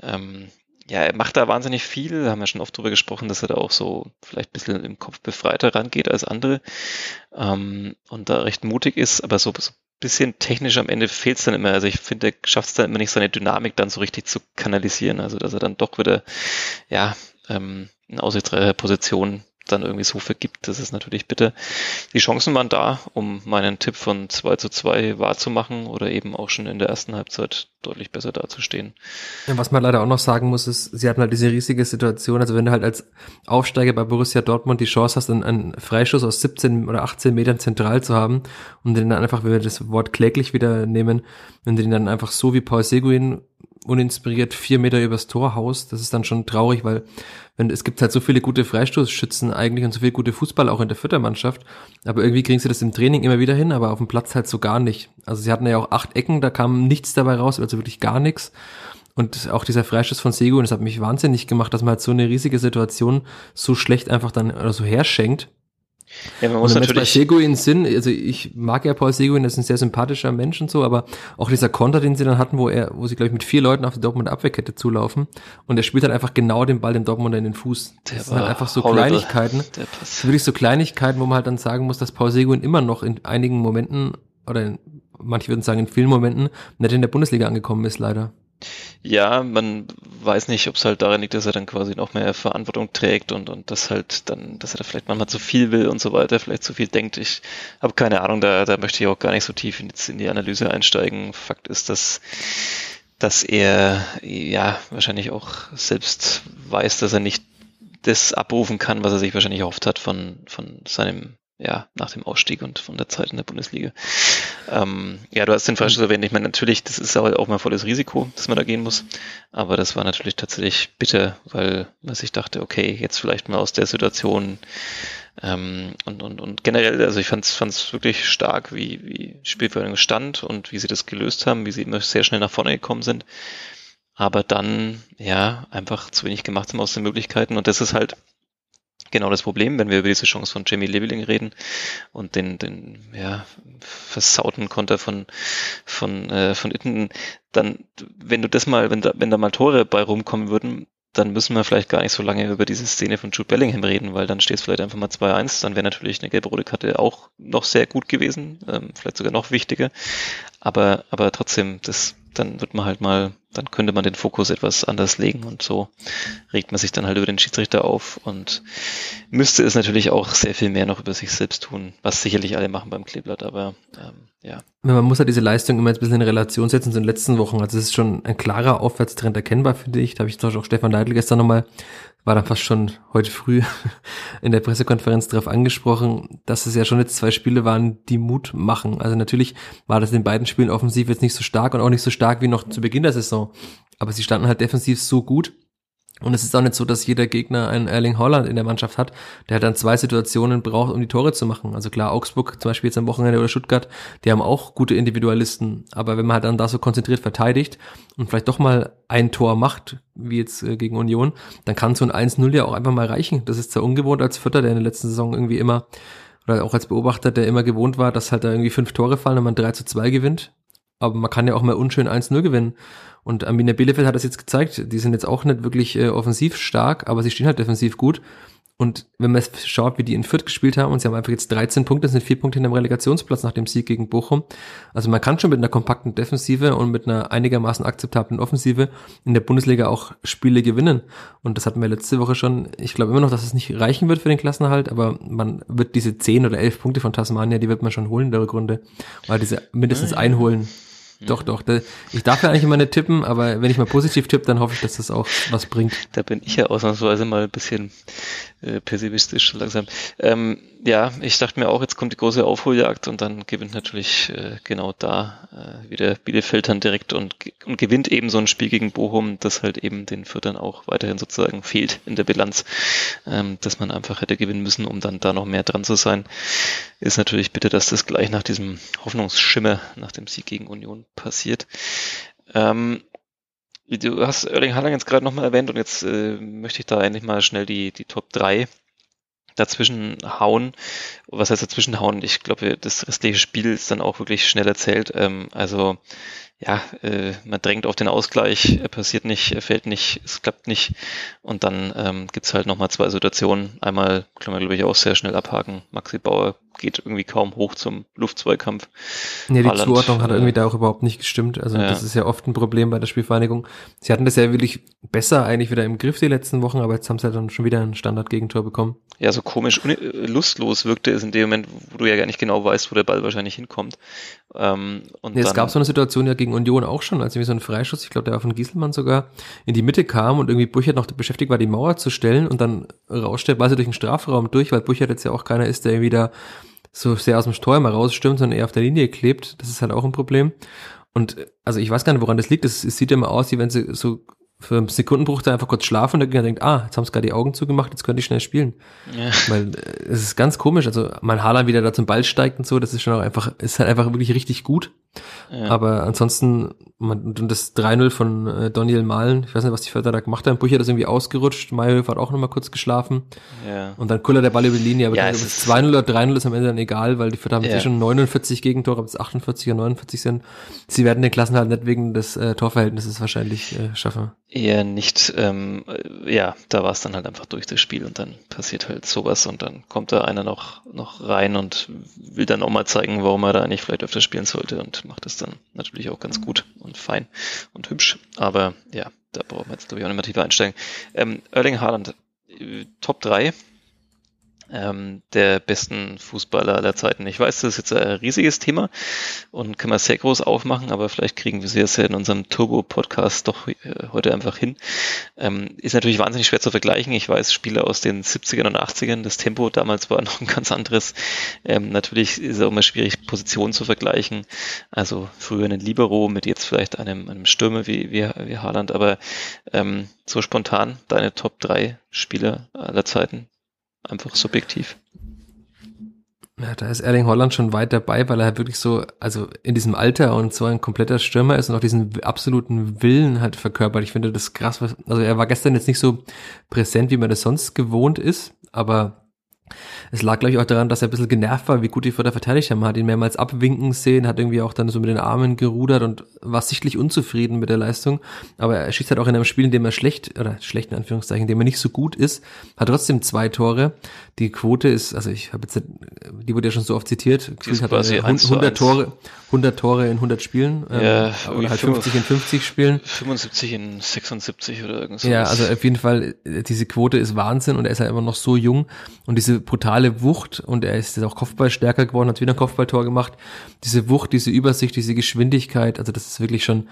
ähm, ja, er macht da wahnsinnig viel, da haben wir schon oft drüber gesprochen, dass er da auch so vielleicht ein bisschen im Kopf befreiter rangeht als andere ähm, und da recht mutig ist, aber so, so ein bisschen technisch am Ende fehlt es dann immer. Also ich finde, er schafft es dann immer nicht, seine Dynamik dann so richtig zu kanalisieren, also dass er dann doch wieder, ja, ähm, in aussichtsreicher Position dann irgendwie so vergibt, das ist natürlich bitter. Die Chancen waren da, um meinen Tipp von 2 zu 2 wahrzumachen oder eben auch schon in der ersten Halbzeit deutlich besser dazustehen. Ja, was man leider auch noch sagen muss, ist, sie hatten halt diese riesige Situation, also wenn du halt als Aufsteiger bei Borussia Dortmund die Chance hast, einen, Freischuss aus 17 oder 18 Metern zentral zu haben und den dann einfach, wenn wir das Wort kläglich wieder nehmen, wenn du den dann einfach so wie Paul Seguin uninspiriert vier Meter übers Tor haust, das ist dann schon traurig, weil wenn es gibt halt so viele gute Freistoßschützen eigentlich und so viele gute Fußball auch in der Füttermannschaft, aber irgendwie kriegen sie das im Training immer wieder hin, aber auf dem Platz halt so gar nicht. Also sie hatten ja auch acht Ecken, da kam nichts dabei raus, also wirklich gar nichts. Und auch dieser Freistoß von Sego, das hat mich wahnsinnig gemacht, dass man halt so eine riesige Situation so schlecht einfach dann oder so herschenkt. Ja, man muss und natürlich. Bei Seguin sind, also ich mag ja Paul Seguin, das ist ein sehr sympathischer Mensch und so, aber auch dieser Konter, den sie dann hatten, wo er, wo sie, glaube ich, mit vier Leuten auf die Dortmund Abwehrkette zulaufen und er spielt dann einfach genau den Ball dem Dortmunder in den Fuß. Der das sind halt einfach so horrible. Kleinigkeiten. Wirklich so Kleinigkeiten, wo man halt dann sagen muss, dass Paul Seguin immer noch in einigen Momenten oder in manche würden sagen in vielen Momenten, nicht in der Bundesliga angekommen ist, leider. Ja, man weiß nicht, ob es halt daran liegt, dass er dann quasi noch mehr Verantwortung trägt und, und das halt dann, dass er da vielleicht manchmal zu viel will und so weiter, vielleicht zu viel denkt. Ich habe keine Ahnung, da, da möchte ich auch gar nicht so tief in, in die Analyse einsteigen. Fakt ist, dass, dass er ja wahrscheinlich auch selbst weiß, dass er nicht das abrufen kann, was er sich wahrscheinlich erhofft hat von, von seinem ja, nach dem Ausstieg und von der Zeit in der Bundesliga. Ähm, ja, du hast den Freischuss erwähnt. Ich meine, natürlich, das ist aber auch mal volles Risiko, dass man da gehen muss. Aber das war natürlich tatsächlich bitter, weil man sich dachte, okay, jetzt vielleicht mal aus der Situation ähm, und, und, und generell, also ich fand es wirklich stark, wie, wie Spielverhandlung stand und wie sie das gelöst haben, wie sie immer sehr schnell nach vorne gekommen sind. Aber dann, ja, einfach zu wenig gemacht haben aus den Möglichkeiten. Und das ist halt genau das Problem, wenn wir über diese Chance von Jamie Leveling reden und den, den ja, versauten Konter von, von, äh, von Itten, dann, wenn du das mal, wenn da, wenn da mal Tore bei rumkommen würden, dann müssen wir vielleicht gar nicht so lange über diese Szene von Jude Bellingham reden, weil dann steht es vielleicht einfach mal 2-1, dann wäre natürlich eine gelbe rote Karte auch noch sehr gut gewesen, ähm, vielleicht sogar noch wichtiger. Aber, aber trotzdem, das, dann wird man halt mal, dann könnte man den Fokus etwas anders legen und so regt man sich dann halt über den Schiedsrichter auf und müsste es natürlich auch sehr viel mehr noch über sich selbst tun, was sicherlich alle machen beim Kleeblatt, aber ähm, ja. Man muss halt diese Leistung immer ein bisschen in Relation setzen zu den letzten Wochen. Also es ist schon ein klarer Aufwärtstrend erkennbar, finde ich. Da habe ich zum Beispiel auch Stefan Leitl gestern nochmal war dann fast schon heute früh in der Pressekonferenz darauf angesprochen, dass es ja schon jetzt zwei Spiele waren, die Mut machen. Also natürlich war das in beiden Spielen offensiv jetzt nicht so stark und auch nicht so stark wie noch zu Beginn der Saison. Aber sie standen halt defensiv so gut, und es ist auch nicht so, dass jeder Gegner einen Erling Holland in der Mannschaft hat, der dann zwei Situationen braucht, um die Tore zu machen. Also klar, Augsburg zum Beispiel jetzt am Wochenende oder Stuttgart, die haben auch gute Individualisten. Aber wenn man halt dann da so konzentriert verteidigt und vielleicht doch mal ein Tor macht, wie jetzt äh, gegen Union, dann kann so ein 1-0 ja auch einfach mal reichen. Das ist zwar ungewohnt als Vierter, der in der letzten Saison irgendwie immer, oder auch als Beobachter, der immer gewohnt war, dass halt da irgendwie fünf Tore fallen und man 3 zu 2 gewinnt. Aber man kann ja auch mal unschön 1-0 gewinnen. Und Arminia Bielefeld hat das jetzt gezeigt. Die sind jetzt auch nicht wirklich äh, offensiv stark, aber sie stehen halt defensiv gut. Und wenn man schaut, wie die in Fürth gespielt haben, und sie haben einfach jetzt 13 Punkte, sind vier Punkte in dem Relegationsplatz nach dem Sieg gegen Bochum. Also man kann schon mit einer kompakten Defensive und mit einer einigermaßen akzeptablen Offensive in der Bundesliga auch Spiele gewinnen. Und das hatten wir letzte Woche schon. Ich glaube immer noch, dass es nicht reichen wird für den Klassenerhalt, aber man wird diese 10 oder 11 Punkte von Tasmania, die wird man schon holen in der Rückrunde, weil diese mindestens einholen. Doch, doch. Ich darf ja eigentlich immer nicht tippen, aber wenn ich mal positiv tippe, dann hoffe ich, dass das auch was bringt. Da bin ich ja ausnahmsweise mal ein bisschen äh, pessimistisch langsam. Ähm, ja, ich dachte mir auch, jetzt kommt die große Aufholjagd und dann gewinnt natürlich äh, genau da äh, wieder Bielefeld dann direkt und, und gewinnt eben so ein Spiel gegen Bochum, das halt eben den Fürtern auch weiterhin sozusagen fehlt in der Bilanz, ähm, dass man einfach hätte gewinnen müssen, um dann da noch mehr dran zu sein. Ist natürlich bitte, dass das gleich nach diesem Hoffnungsschimmer, nach dem Sieg gegen Union passiert. Ähm, du hast Erling Haaland jetzt gerade nochmal erwähnt und jetzt äh, möchte ich da endlich mal schnell die, die Top 3 dazwischen hauen. Was heißt dazwischen hauen? Ich glaube, das restliche Spiel ist dann auch wirklich schnell erzählt. Ähm, also ja, äh, man drängt auf den Ausgleich, er passiert nicht, er fällt nicht, es klappt nicht. Und dann ähm, gibt's halt nochmal zwei Situationen. Einmal kann man, glaube ich, auch sehr schnell abhaken. Maxi Bauer geht irgendwie kaum hoch zum Luftzweikampf. Ja, die Haaland, Zuordnung hat irgendwie da auch überhaupt nicht gestimmt. Also ja. das ist ja oft ein Problem bei der Spielvereinigung. Sie hatten das ja wirklich besser eigentlich wieder im Griff die letzten Wochen, aber jetzt haben sie ja dann schon wieder ein Standardgegentor bekommen. Ja, so komisch, lustlos wirkte es in dem Moment, wo du ja gar nicht genau weißt, wo der Ball wahrscheinlich hinkommt. Ähm, und ja, es gab so eine Situation ja gegen Union auch schon, als irgendwie so ein Freischuss, ich glaube, der war von Gieselmann sogar, in die Mitte kam und irgendwie Buchert noch beschäftigt war, die Mauer zu stellen und dann der Ball so durch den Strafraum durch, weil Buchert jetzt ja auch keiner ist, der irgendwie da so sehr aus dem Tor immer rausstürmt, sondern eher auf der Linie klebt. Das ist halt auch ein Problem. Und also ich weiß gar nicht, woran das liegt. Es, es sieht immer aus, wie wenn sie so für einen Sekundenbruch einfach kurz schlafen und der Gegner denkt, ah, jetzt haben sie gerade die Augen zugemacht, jetzt könnte ich schnell spielen. Ja. Weil äh, es ist ganz komisch. Also mein Haaland wieder da zum Ball steigt und so, das ist schon auch einfach, ist halt einfach wirklich richtig gut. Ja. Aber ansonsten, man, und das 3-0 von äh, Daniel Malen, ich weiß nicht, was die Förder da gemacht haben, Bucher ist irgendwie ausgerutscht, Mayhofer hat auch nochmal kurz geschlafen. Ja. Und dann Kuller der Ball über die Linie, aber ja, ob es 2-0 oder 3-0 ist am Ende dann egal, weil die Förder haben ja. schon 49 Gegentore, ob es 48 oder 49 sind. Sie werden den Klassen halt nicht wegen des äh, Torverhältnisses wahrscheinlich äh, schaffen. Eher nicht, ähm, ja, da war es dann halt einfach durch das Spiel und dann passiert halt sowas und dann kommt da einer noch, noch rein und will dann auch mal zeigen, warum er da eigentlich vielleicht öfter spielen sollte und macht es dann natürlich auch ganz gut und fein und hübsch. Aber ja, da brauchen wir jetzt, glaube ich, auch nicht mehr tiefer einsteigen. Ähm, Erling Haaland, äh, Top 3 ähm, der besten Fußballer aller Zeiten. Ich weiß, das ist jetzt ein riesiges Thema und kann man sehr groß aufmachen, aber vielleicht kriegen wir es ja in unserem Turbo-Podcast doch äh, heute einfach hin. Ähm, ist natürlich wahnsinnig schwer zu vergleichen. Ich weiß, Spieler aus den 70ern und 80ern, das Tempo damals war noch ein ganz anderes. Ähm, natürlich ist es auch immer schwierig, Positionen zu vergleichen. Also früher einen Libero mit jetzt vielleicht einem, einem Stürmer wie, wie, wie Haaland, aber ähm, so spontan deine Top 3 Spieler aller Zeiten einfach subjektiv. Ja, da ist Erling Holland schon weit dabei, weil er halt wirklich so, also in diesem Alter und so ein kompletter Stürmer ist und auch diesen absoluten Willen halt verkörpert. Ich finde das krass. Also er war gestern jetzt nicht so präsent, wie man das sonst gewohnt ist, aber es lag, glaube ich, auch daran, dass er ein bisschen genervt war, wie gut die Förder verteidigt haben. Man hat ihn mehrmals abwinken sehen, hat irgendwie auch dann so mit den Armen gerudert und war sichtlich unzufrieden mit der Leistung. Aber er schießt halt auch in einem Spiel, in dem er schlecht, oder schlecht in Anführungszeichen, in dem er nicht so gut ist, hat trotzdem zwei Tore. Die Quote ist, also ich habe jetzt, die wurde ja schon so oft zitiert, Die hat quasi 100 Tore, 100 Tore in 100 Spielen, ähm, Ja, oder halt 50 in 50 Spielen. 75 in 76 oder irgendwas. Ja, also auf jeden Fall, äh, diese Quote ist Wahnsinn und er ist halt immer noch so jung und diese brutale Wucht und er ist jetzt auch Kopfball stärker geworden, hat wieder ein Kopfballtor gemacht. Diese Wucht, diese Übersicht, diese Geschwindigkeit, also das ist wirklich schon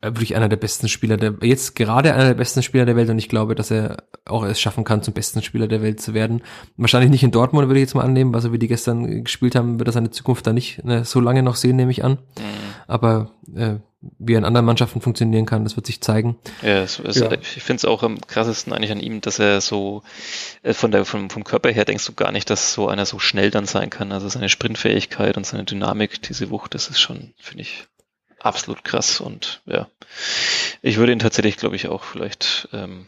äh, wirklich einer der besten Spieler der, jetzt gerade einer der besten Spieler der Welt und ich glaube, dass er auch es schaffen kann, zum besten Spieler der Welt zu werden. Wahrscheinlich nicht in Dortmund, würde ich jetzt mal annehmen, weil so wie die gestern gespielt haben, wird er seine Zukunft da nicht ne, so lange noch sehen, nehme ich an. Mhm. Aber äh, wie er in anderen Mannschaften funktionieren kann, das wird sich zeigen. Ja, es, es, Ja. ich finde es auch am krassesten eigentlich an ihm, dass er so äh, von der vom, vom Körper her denkst du gar nicht, dass so einer so schnell dann sein kann. Also seine Sprintfähigkeit und seine Dynamik, diese Wucht, das ist schon, finde ich, absolut krass. Und ja, ich würde ihn tatsächlich, glaube ich, auch vielleicht ähm,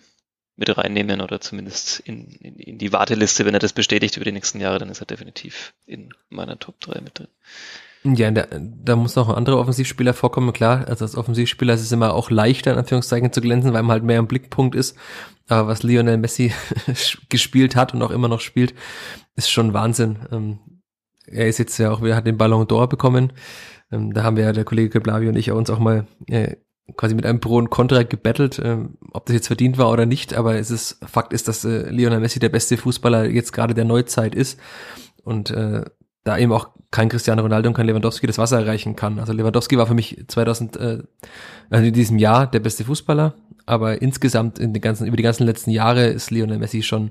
mit reinnehmen oder zumindest in, in, in die Warteliste, wenn er das bestätigt über die nächsten Jahre, dann ist er definitiv in meiner Top 3 mit drin. Ja, da, da muss noch ein anderer Offensivspieler vorkommen, klar. Also als Offensivspieler ist es immer auch leichter, in Anführungszeichen, zu glänzen, weil man halt mehr im Blickpunkt ist. Aber was Lionel Messi gespielt hat und auch immer noch spielt, ist schon Wahnsinn. Ähm, er ist jetzt ja auch, wir hat den Ballon d'Or bekommen. Ähm, da haben wir ja, der Kollege Keblavi und ich uns auch mal äh, quasi mit einem Pro und Contra gebettelt, ähm, ob das jetzt verdient war oder nicht. Aber es ist, Fakt ist, dass äh, Lionel Messi der beste Fußballer jetzt gerade der Neuzeit ist. Und äh, da eben auch kein Cristiano Ronaldo und kein Lewandowski das Wasser erreichen kann. Also Lewandowski war für mich 2000, äh, also in diesem Jahr der beste Fußballer, aber insgesamt in den ganzen, über die ganzen letzten Jahre ist Lionel Messi schon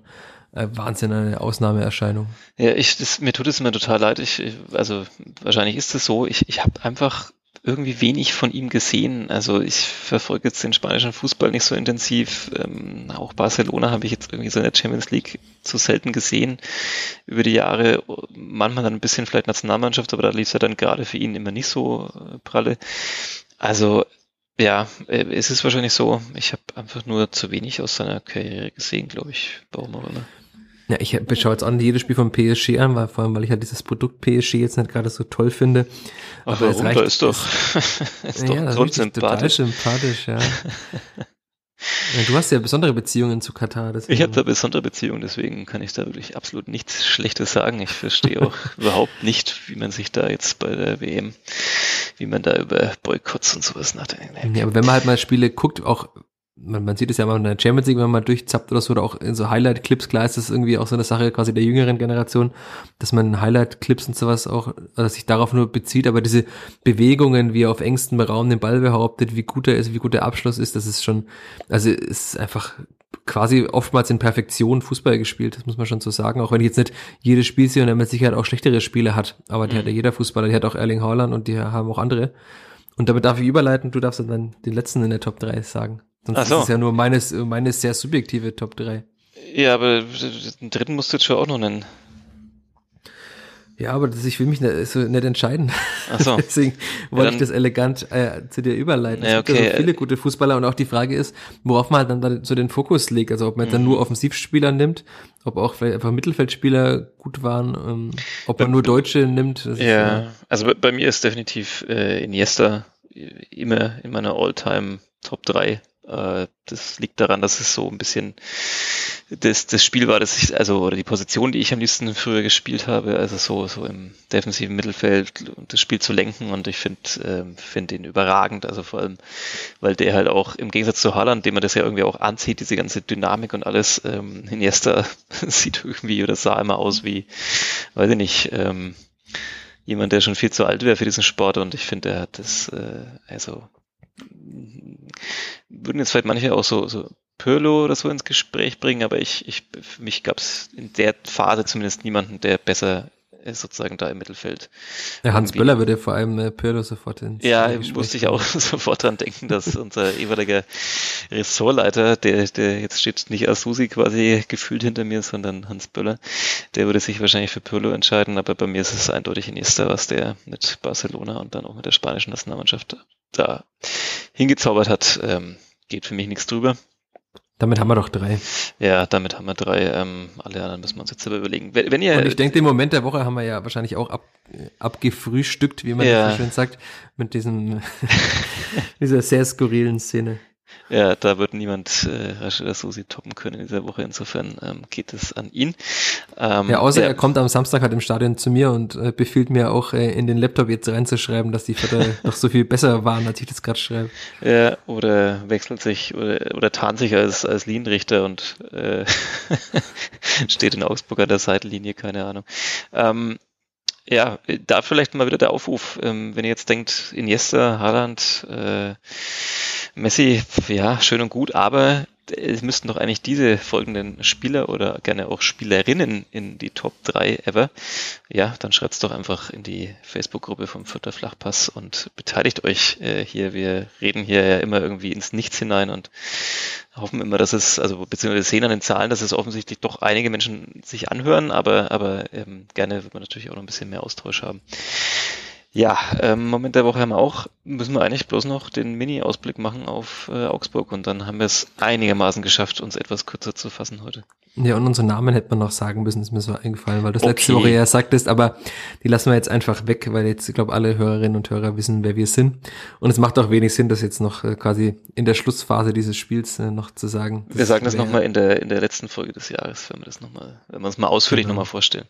äh, Wahnsinn, eine Ausnahmeerscheinung. Ja, ich, das, mir tut es immer total leid. Ich, ich- also wahrscheinlich ist es so. Ich, ich habe einfach irgendwie wenig von ihm gesehen. Also ich verfolge jetzt den spanischen Fußball nicht so intensiv. Ähm, auch Barcelona habe ich jetzt irgendwie so in der Champions League zu selten gesehen über die Jahre. Manchmal dann ein bisschen vielleicht Nationalmannschaft, aber da lief es ja dann gerade für ihn immer nicht so äh, pralle. Also ja, äh, es ist wahrscheinlich so. Ich habe einfach nur zu wenig aus seiner Karriere gesehen, glaube ich. Warum auch immer. Ja, ich schaue jetzt an jedes Spiel vom PSG an, weil, vor allem, weil ich halt dieses Produkt PSG jetzt nicht gerade so toll finde. Ach, Aber es warum? reicht- da ist doch, ist doch ja, richtig total grundsympathisch. sympathisch, ja. ja. Du hast ja besondere Beziehungen zu Katar. Deswegen. Ich habe da besondere Beziehungen, deswegen kann ich da wirklich absolut nichts Schlechtes sagen. Ich verstehe auch überhaupt nicht, wie man sich da jetzt bei der WM, wie man da über Boykotts und sowas nachdenkt. Ja, aber wenn man halt mal Spiele guckt, auch man, man sieht es ja mal in der Champions League, wenn man mal durchzappt oder so, oder auch in so Highlight-Clips, klar ist das irgendwie auch so eine Sache quasi der jüngeren Generation, dass man Highlight-Clips und sowas auch, also sich darauf nur bezieht, aber diese Bewegungen, wie er auf engstem Raum den Ball behauptet, wie gut er ist, wie gut der Abschluss ist, das ist schon, also ist einfach quasi oftmals in Perfektion Fußball gespielt, das muss man schon so sagen, auch wenn ich jetzt nicht jedes Spiel sehe und er mit Sicherheit auch schlechtere Spiele hat, aber die Mhm. hat ja jeder Fußballer, die hat auch Erling Haaland und die haben auch andere. Und damit darf ich überleiten, du darfst dann den letzten in der Top 3 sagen. Sonst so. ist es ja nur meines, meine sehr subjektive Top 3. Ja, aber den dritten musst du jetzt schon auch noch nennen. Ja, aber das, ich will mich nicht, so nicht entscheiden. Ach so. Deswegen wollte dann- ich das elegant äh, zu dir überleiten. Ja, es gibt ja okay, so viele gute Fußballer und auch die Frage ist, worauf man dann, dann so den Fokus legt. Also ob man Mhm. dann nur Offensivspieler nimmt, ob auch vielleicht einfach Mittelfeldspieler gut waren, ähm, ob man Bei- nur Deutsche nimmt. das ist, Ja, also bei, bei mir ist definitiv äh, Iniesta immer in meiner All-Time Top 3 Äh, das liegt daran, dass es so ein bisschen das, das Spiel war, das ich, also, oder die Position, die ich am liebsten früher gespielt habe, also so, so im defensiven Mittelfeld das Spiel zu lenken. Und ich finde, ähm, finde ihn überragend, also vor allem, weil der halt auch im Gegensatz zu Haaland, dem man das ja irgendwie auch anzieht, diese ganze Dynamik und alles, ähm, Iniesta sieht irgendwie oder sah immer aus wie, weiß ich nicht, ähm, jemand, der schon viel zu alt wäre für diesen Sport. Und ich finde, er hat das, äh, also, würden jetzt vielleicht manche auch so, so Pirlo oder so ins Gespräch bringen, aber ich, ich für mich gab es in der Phase zumindest niemanden, der besser ist sozusagen da im Mittelfeld. Ja, Hans Böller würde vor allem äh, Pirlo sofort ins Ja, Gespräch musste ich auch sofort dran denken, dass unser ehemaliger Ressortleiter, der, der jetzt steht nicht Asusi quasi gefühlt hinter mir, sondern Hans Böller, der würde sich wahrscheinlich für Pirlo entscheiden, aber bei mir ist es eindeutig Iniesta, was der mit Barcelona und dann auch mit der spanischen Nationalmannschaft da hingezaubert hat. Ähm, geht für mich nichts drüber. Damit haben wir doch drei. Ja, damit haben wir drei. Ähm, alle anderen müssen wir uns jetzt selber überlegen. Wenn, wenn ihr, Und ich denke, den Moment der Woche haben wir ja wahrscheinlich auch ab, abgefrühstückt, wie man ja. so schön sagt, mit diesem, dieser sehr skurrilen Szene. Ja, da wird niemand äh, Rashida Susi toppen können in dieser Woche. Insofern ähm, geht es an ihn. Ähm, ja, außer ja. er kommt am Samstag halt im Stadion zu mir und äh, befiehlt mir auch äh, in den Laptop jetzt reinzuschreiben, dass die Vierter doch so viel besser waren, als ich das gerade schreibe. Ja, oder wechselt sich oder, oder tarnt sich als, als Linienrichter und äh, steht in Augsburg an der Seitenlinie, keine Ahnung. Ähm, ja, da vielleicht mal wieder der Aufruf, ähm, wenn ihr jetzt denkt, Iniesta, Haaland, äh, Messi, ja, schön und gut, aber es müssten doch eigentlich diese folgenden Spieler oder gerne auch Spielerinnen in die Top 3 ever. Ja, dann schreibt's doch einfach in die Facebook-Gruppe vom Vierter Flachpass und beteiligt euch äh, hier. Wir reden hier ja immer irgendwie ins Nichts hinein und hoffen immer, dass es, also beziehungsweise sehen an den Zahlen, dass es offensichtlich doch einige Menschen sich anhören, aber, aber ähm, gerne wird man natürlich auch noch ein bisschen mehr Austausch haben. Ja, ähm, Moment der Woche haben wir auch, müssen wir eigentlich bloß noch den Mini-Ausblick machen auf äh, Augsburg und dann haben wir es einigermaßen geschafft, uns etwas kürzer zu fassen heute. Ja, und unsere Namen hätte man noch sagen müssen, ist mir so eingefallen, weil du das okay. letzte Woche ja sagtest, aber die lassen wir jetzt einfach weg, weil jetzt, ich glaube, alle Hörerinnen und Hörer wissen, wer wir sind. Und es macht auch wenig Sinn, das jetzt noch äh, quasi in der Schlussphase dieses Spiels äh, noch zu sagen. Wir sagen das nochmal in der, in der letzten Folge des Jahres, wenn wir das nochmal, wenn wir es mal ausführlich genau. nochmal vorstellen.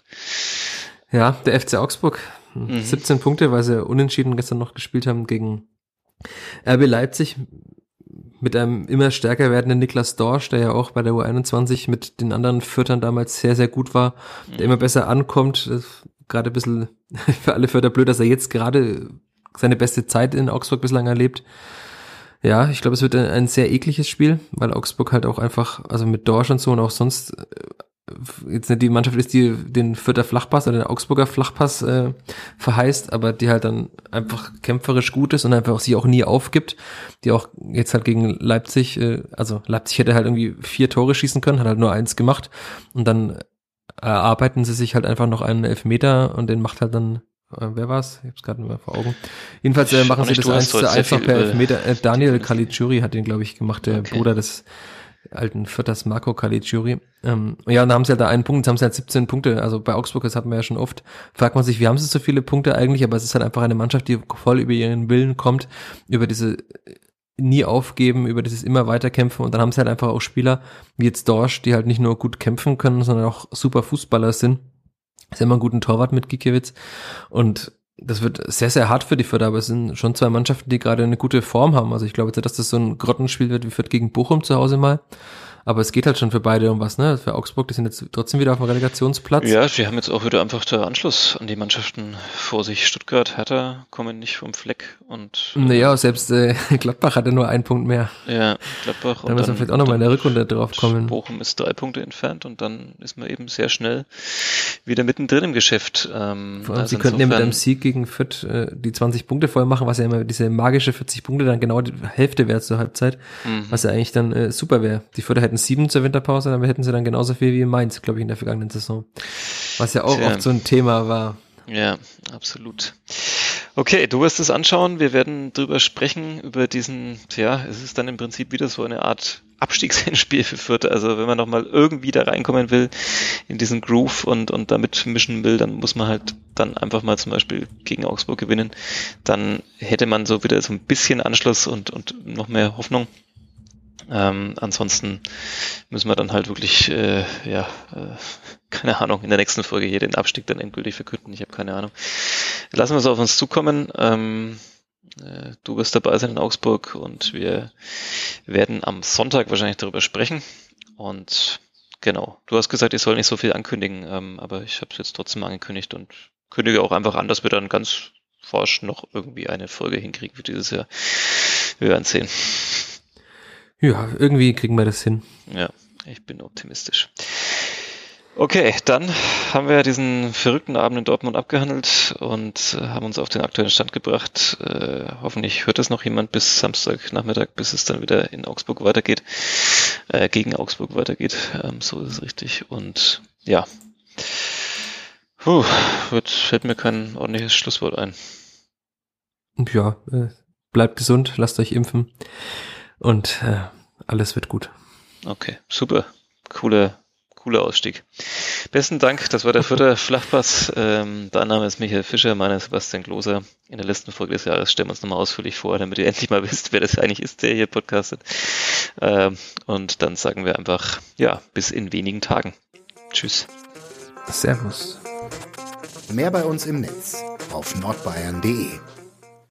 Ja, der FC Augsburg. Mhm. 17 Punkte, weil sie unentschieden gestern noch gespielt haben gegen RB Leipzig mit einem immer stärker werdenden Niklas Dorsch, der ja auch bei der U21 mit den anderen Viertern damals sehr, sehr gut war, mhm. der immer besser ankommt. Gerade ein bisschen für alle Vierter blöd, dass er jetzt gerade seine beste Zeit in Augsburg bislang erlebt. Ja, ich glaube, es wird ein, sehr ekliges Spiel, weil Augsburg halt auch einfach, also mit Dorsch und so und auch sonst jetzt nicht die Mannschaft ist, die den Vierter Flachpass oder den Augsburger Flachpass äh, verheißt, aber die halt dann einfach kämpferisch gut ist und einfach sie auch nie aufgibt, die auch jetzt halt gegen Leipzig, äh, also Leipzig hätte halt irgendwie vier Tore schießen können, hat halt nur eins gemacht und dann erarbeiten sie sich halt einfach noch einen Elfmeter und den macht halt dann äh, wer war's? Ich hab's gerade mehr vor Augen. Jedenfalls äh, machen sie das eins zu eins noch per Elfmeter. Äh, Daniel Caligiuri hat den, glaube ich, gemacht, der okay. Bruder des alten Vierters Marco Caligiuri. Ähm, ja, und da haben sie halt da einen Punkt, jetzt haben sie halt 17 Punkte. Also bei Augsburg, das hatten wir ja schon oft, fragt man sich, wie haben sie so viele Punkte eigentlich? Aber es ist halt einfach eine Mannschaft, die voll über ihren Willen kommt, über diese äh, nie aufgeben, über dieses immer weiterkämpfen und dann haben sie halt einfach auch Spieler wie jetzt Dorsch, die halt nicht nur gut kämpfen können, sondern auch super Fußballer sind. Sie haben einen guten Torwart mit Gikiewicz und das wird sehr, sehr hart für die Förder, aber es sind schon zwei Mannschaften, die gerade eine gute Form haben. Also ich glaube jetzt, dass das so ein Grottenspiel wird wie Fürth gegen Bochum zu Hause mal. Aber es geht halt schon für beide um was, ne? Für Augsburg, die sind jetzt trotzdem wieder auf dem Relegationsplatz. Ja, die haben jetzt auch wieder einfach der Anschluss an die Mannschaften vor sich. Stuttgart, Hertha kommen nicht vom Fleck und. Naja, selbst äh, Gladbach hatte nur einen Punkt mehr. Ja, Gladbach. Da müssen wir vielleicht auch nochmal in der Rückrunde drauf kommen. Bochum ist drei Punkte entfernt und dann ist man eben sehr schnell wieder mittendrin im Geschäft. Ähm, Vor allem, also sie könnten ja mit einem Sieg gegen Fürth äh, die 20 Punkte voll machen, was ja immer diese magische 40 Punkte dann genau die Hälfte wäre zur Halbzeit, mhm. was ja eigentlich dann äh, super wäre. Die Fürther hätten sieben zur Winterpause, dann hätten sie dann genauso viel wie in Mainz, glaube ich, in der vergangenen Saison. Was ja auch Tja. oft so ein Thema war. Ja, absolut. Okay, du wirst es anschauen. Wir werden drüber sprechen, über diesen, ja, es ist dann im Prinzip wieder so eine Art Abstiegsendspiel für Fürth. Also wenn man nochmal irgendwie da reinkommen will in diesen Groove und, und damit mischen will, dann muss man halt dann einfach mal zum Beispiel gegen Augsburg gewinnen. Dann hätte man so wieder so ein bisschen Anschluss und, und noch mehr Hoffnung. Ähm, ansonsten müssen wir dann halt wirklich, äh, ja, äh, keine Ahnung, in der nächsten Folge hier den Abstieg dann endgültig verkünden. Ich habe keine Ahnung. Lassen wir es auf uns zukommen. Ähm, äh, du wirst dabei sein in Augsburg und wir werden am Sonntag wahrscheinlich darüber sprechen. Und genau, du hast gesagt, ich soll nicht so viel ankündigen, ähm, aber ich habe es jetzt trotzdem angekündigt und kündige auch einfach an, dass wir dann ganz forsch noch irgendwie eine Folge hinkriegen für dieses Jahr. Wir werden sehen. Ja, irgendwie kriegen wir das hin. Ja, ich bin optimistisch. Okay, dann haben wir diesen verrückten Abend in Dortmund abgehandelt und äh, haben uns auf den aktuellen Stand gebracht. Äh, hoffentlich hört es noch jemand bis Samstagnachmittag, bis es dann wieder in Augsburg weitergeht, äh, gegen Augsburg weitergeht. Ähm, so ist es richtig. Und ja, Puh, jetzt fällt mir kein ordentliches Schlusswort ein. Ja, äh, bleibt gesund, lasst euch impfen und äh, alles wird gut. Okay, super. Cooler, cooler Ausstieg. Besten Dank, das war der vierte Flachpass. Ähm, dein Name ist Michael Fischer, meiner Sebastian Gloser. In der letzten Folge des Jahres stellen wir uns nochmal ausführlich vor, damit ihr endlich mal wisst, wer das eigentlich ist, der hier podcastet. Ähm, und dann sagen wir einfach, ja, bis in wenigen Tagen. Tschüss. Servus. Mehr bei uns im Netz auf nordbayern.de